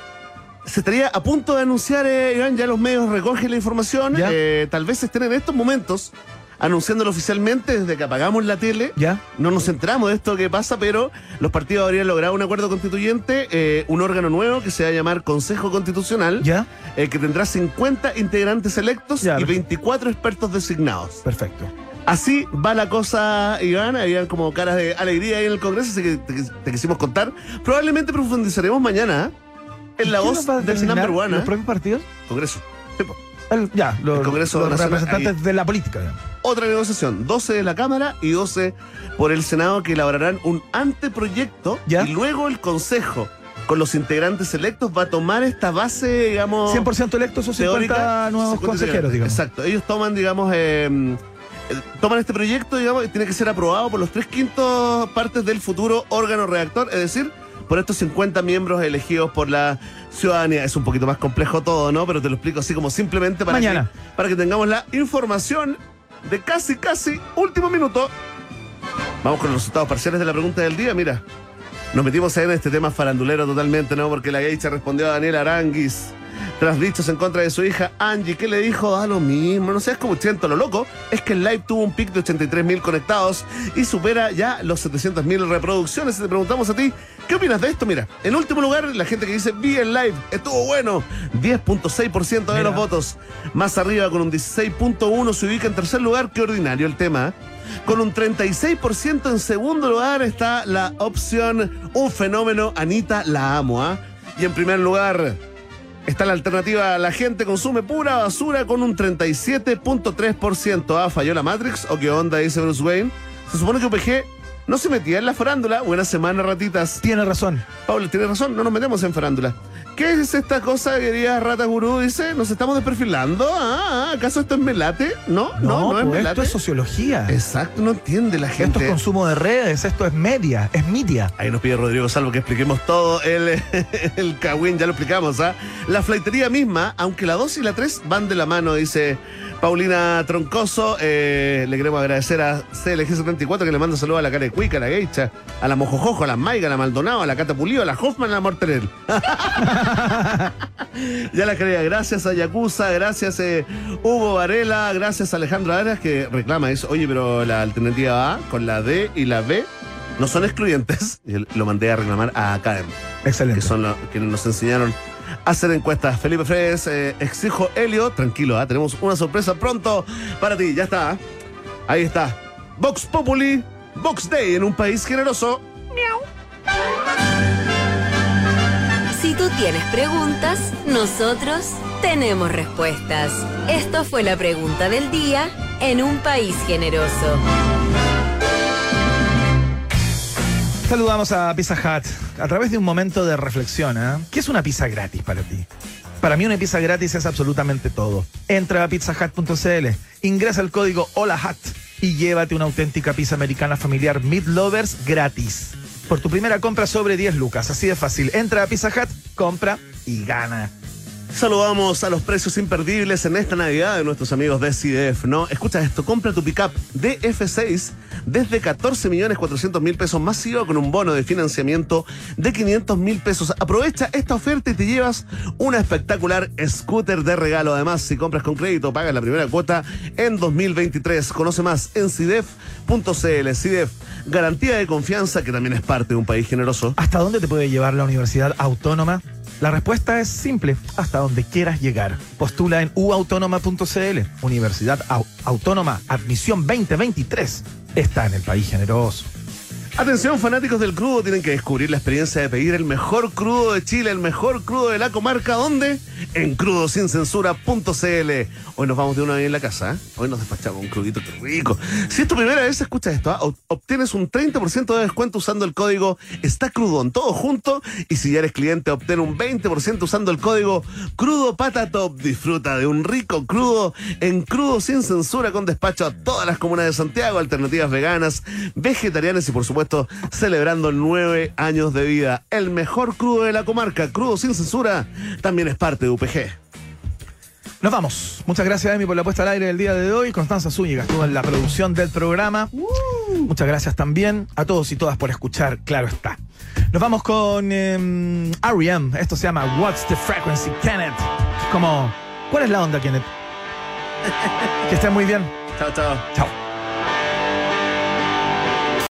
Se estaría a punto de anunciar, eh, Iván, ya los medios recogen la información. Eh, tal vez estén en estos momentos anunciándolo oficialmente desde que apagamos la tele. ¿Ya? No nos enteramos de esto que pasa, pero los partidos habrían logrado un acuerdo constituyente, eh, un órgano nuevo que se va a llamar Consejo Constitucional, ¿Ya? que tendrá 50 integrantes electos Ya, y perfecto. 24 expertos designados. Perfecto. Así va la cosa, Iván. Habían como caras de alegría ahí en el Congreso, así que te, te quisimos contar. Probablemente profundizaremos mañana ¿eh? en la ¿Quién voz del number one. ¿Los ¿eh? propios partidos? Congreso. El- ya, los, El Congreso los Nacional, representantes ahí. de la política. digamos. Otra negociación, 12 de la Cámara y 12 por el Senado que elaborarán un anteproyecto ¿Ya? y luego el Consejo con los integrantes electos va a tomar esta base, digamos... 100% electos o 50 teórica, nuevos 50 consejeros, digamos. Exacto. Ellos toman, digamos, eh, toman este proyecto, digamos, y tiene que ser aprobado por los tres quintos partes del futuro órgano redactor, es decir, por estos 50 miembros elegidos por la ciudadanía. Es un poquito más complejo todo, ¿no? Pero te lo explico así como simplemente para, Mañana. Que, para que tengamos la información de casi, casi último minuto. Vamos con los resultados parciales de la pregunta del día, mira. Nos metimos ahí en este tema farandulero totalmente, ¿no? Porque la Geisha respondió a Daniel Aranguis. Tras dichos en contra de su hija Angie, que le dijo a lo mismo, no sé, es como siento lo loco, es que el live tuvo un pic de 83 mil conectados y supera ya los 700 mil reproducciones. Y te preguntamos a ti, ¿qué opinas de esto? Mira, en último lugar, la gente que dice, vi el live, estuvo bueno, 10.6% de Mira. los votos. Más arriba, con un 16.1, se ubica en tercer lugar, qué ordinario el tema. Con un 36% en segundo lugar está la opción Un fenómeno, Anita, la amo, ¿ah? Y en primer lugar está la alternativa La gente consume pura basura con un 37.3%. ¿Ah? ¿Falló la Matrix o qué onda? Dice Bruce Wayne. Se supone que UPG no se metía en la farándula. Buena semana, ratitas. Tiene razón. Pablo, tiene razón, no nos metemos en farándula. ¿Qué es esta cosa, querida Rata Gurú? Dice, ¿nos estamos desperfilando? Ah, ¿acaso esto es melate? No, no, no, es pues, melate. esto es sociología. Exacto, no entiende la Esto gente. es consumo de redes, esto es media, es media. Ahí nos pide Rodrigo Salvo que expliquemos todo. El, el ya lo explicamos, ¿ah? La flaitería misma, aunque la 2 y la 3 van de la mano, dice Paulina Troncoso. Eh, le queremos agradecer a CLG74 que le manda saludos a la cara de Cuica, a la Geicha, a la Mojojojo, a la Maiga, a la Maldonado, a la Cata Pulido, a la Hoffman, a la Morterel. ya la quería. Gracias a Yakuza, gracias eh, Hugo Varela, gracias a Alejandro Arias que reclama eso. Oye, pero la alternativa A con la D y la B no son excluyentes. Y lo mandé a reclamar a Academ, Excelente. que son los quienes nos enseñaron a hacer encuestas. Felipe Fredes, eh, exijo Helio, tranquilo, ¿ah? tenemos una sorpresa pronto para ti. Ya está. ¿ah? Ahí está. Vox Populi, Vox Day en un país generoso. Si tú tienes preguntas, nosotros tenemos respuestas. Esto fue la pregunta del día en un país generoso. Saludamos a Pizza Hut a través de un momento de reflexión. ¿eh? ¿Qué es una pizza gratis para ti? Para mí una pizza gratis es absolutamente todo. Entra a pizzahut.cl, ingresa el código HOLAHUT y llévate una auténtica pizza americana familiar Meat Lovers gratis. Por tu primera compra sobre 10 lucas, así de fácil. Entra a Pizza Hut, compra y gana. Saludamos a los precios imperdibles en esta Navidad de nuestros amigos de CDF, ¿no? Escucha esto, compra tu pickup DF6 desde 14 millones 400 mil pesos masivo con un bono de financiamiento de 500 mil pesos. Aprovecha esta oferta y te llevas una espectacular scooter de regalo. Además, si compras con crédito, pagas la primera cuota en 2023. Conoce más en CIDEF.cl. CIDEF, garantía de confianza que también es parte de un país generoso. ¿Hasta dónde te puede llevar la Universidad Autónoma? La respuesta es simple, hasta donde quieras llegar. Postula en uautónoma.cl. Universidad Au- Autónoma Admisión 2023. Está en el país generoso. Atención, fanáticos del crudo, tienen que descubrir la experiencia de pedir el mejor crudo de Chile, el mejor crudo de la comarca. ¿Dónde? En crudosincensura.cl. Hoy nos vamos de una vez en la casa. ¿eh? Hoy nos despachamos un crudito rico. Si es tu primera vez, escucha esto. ¿ah? Ob- Obtienes un 30% de descuento usando el código Está Crudón, todo junto. Y si ya eres cliente, obtén un 20% usando el código Crudo Pata Top. Disfruta de un rico crudo en Crudo Sin Censura con despacho a todas las comunas de Santiago, alternativas veganas, vegetarianas y por supuesto celebrando nueve años de vida. El mejor crudo de la comarca, Crudo Sin Censura, también es parte de UPG. Nos vamos. Muchas gracias, Emi, por la puesta al aire del día de hoy. Constanza Zúñiga estuvo en la producción del programa. Muchas gracias también a todos y todas por escuchar, claro está. Nos vamos con em, R.E.M. Esto se llama What's the Frequency, Kenneth. Como, ¿cuál es la onda, Kenneth? que estén muy bien. Chao, chao. Chao.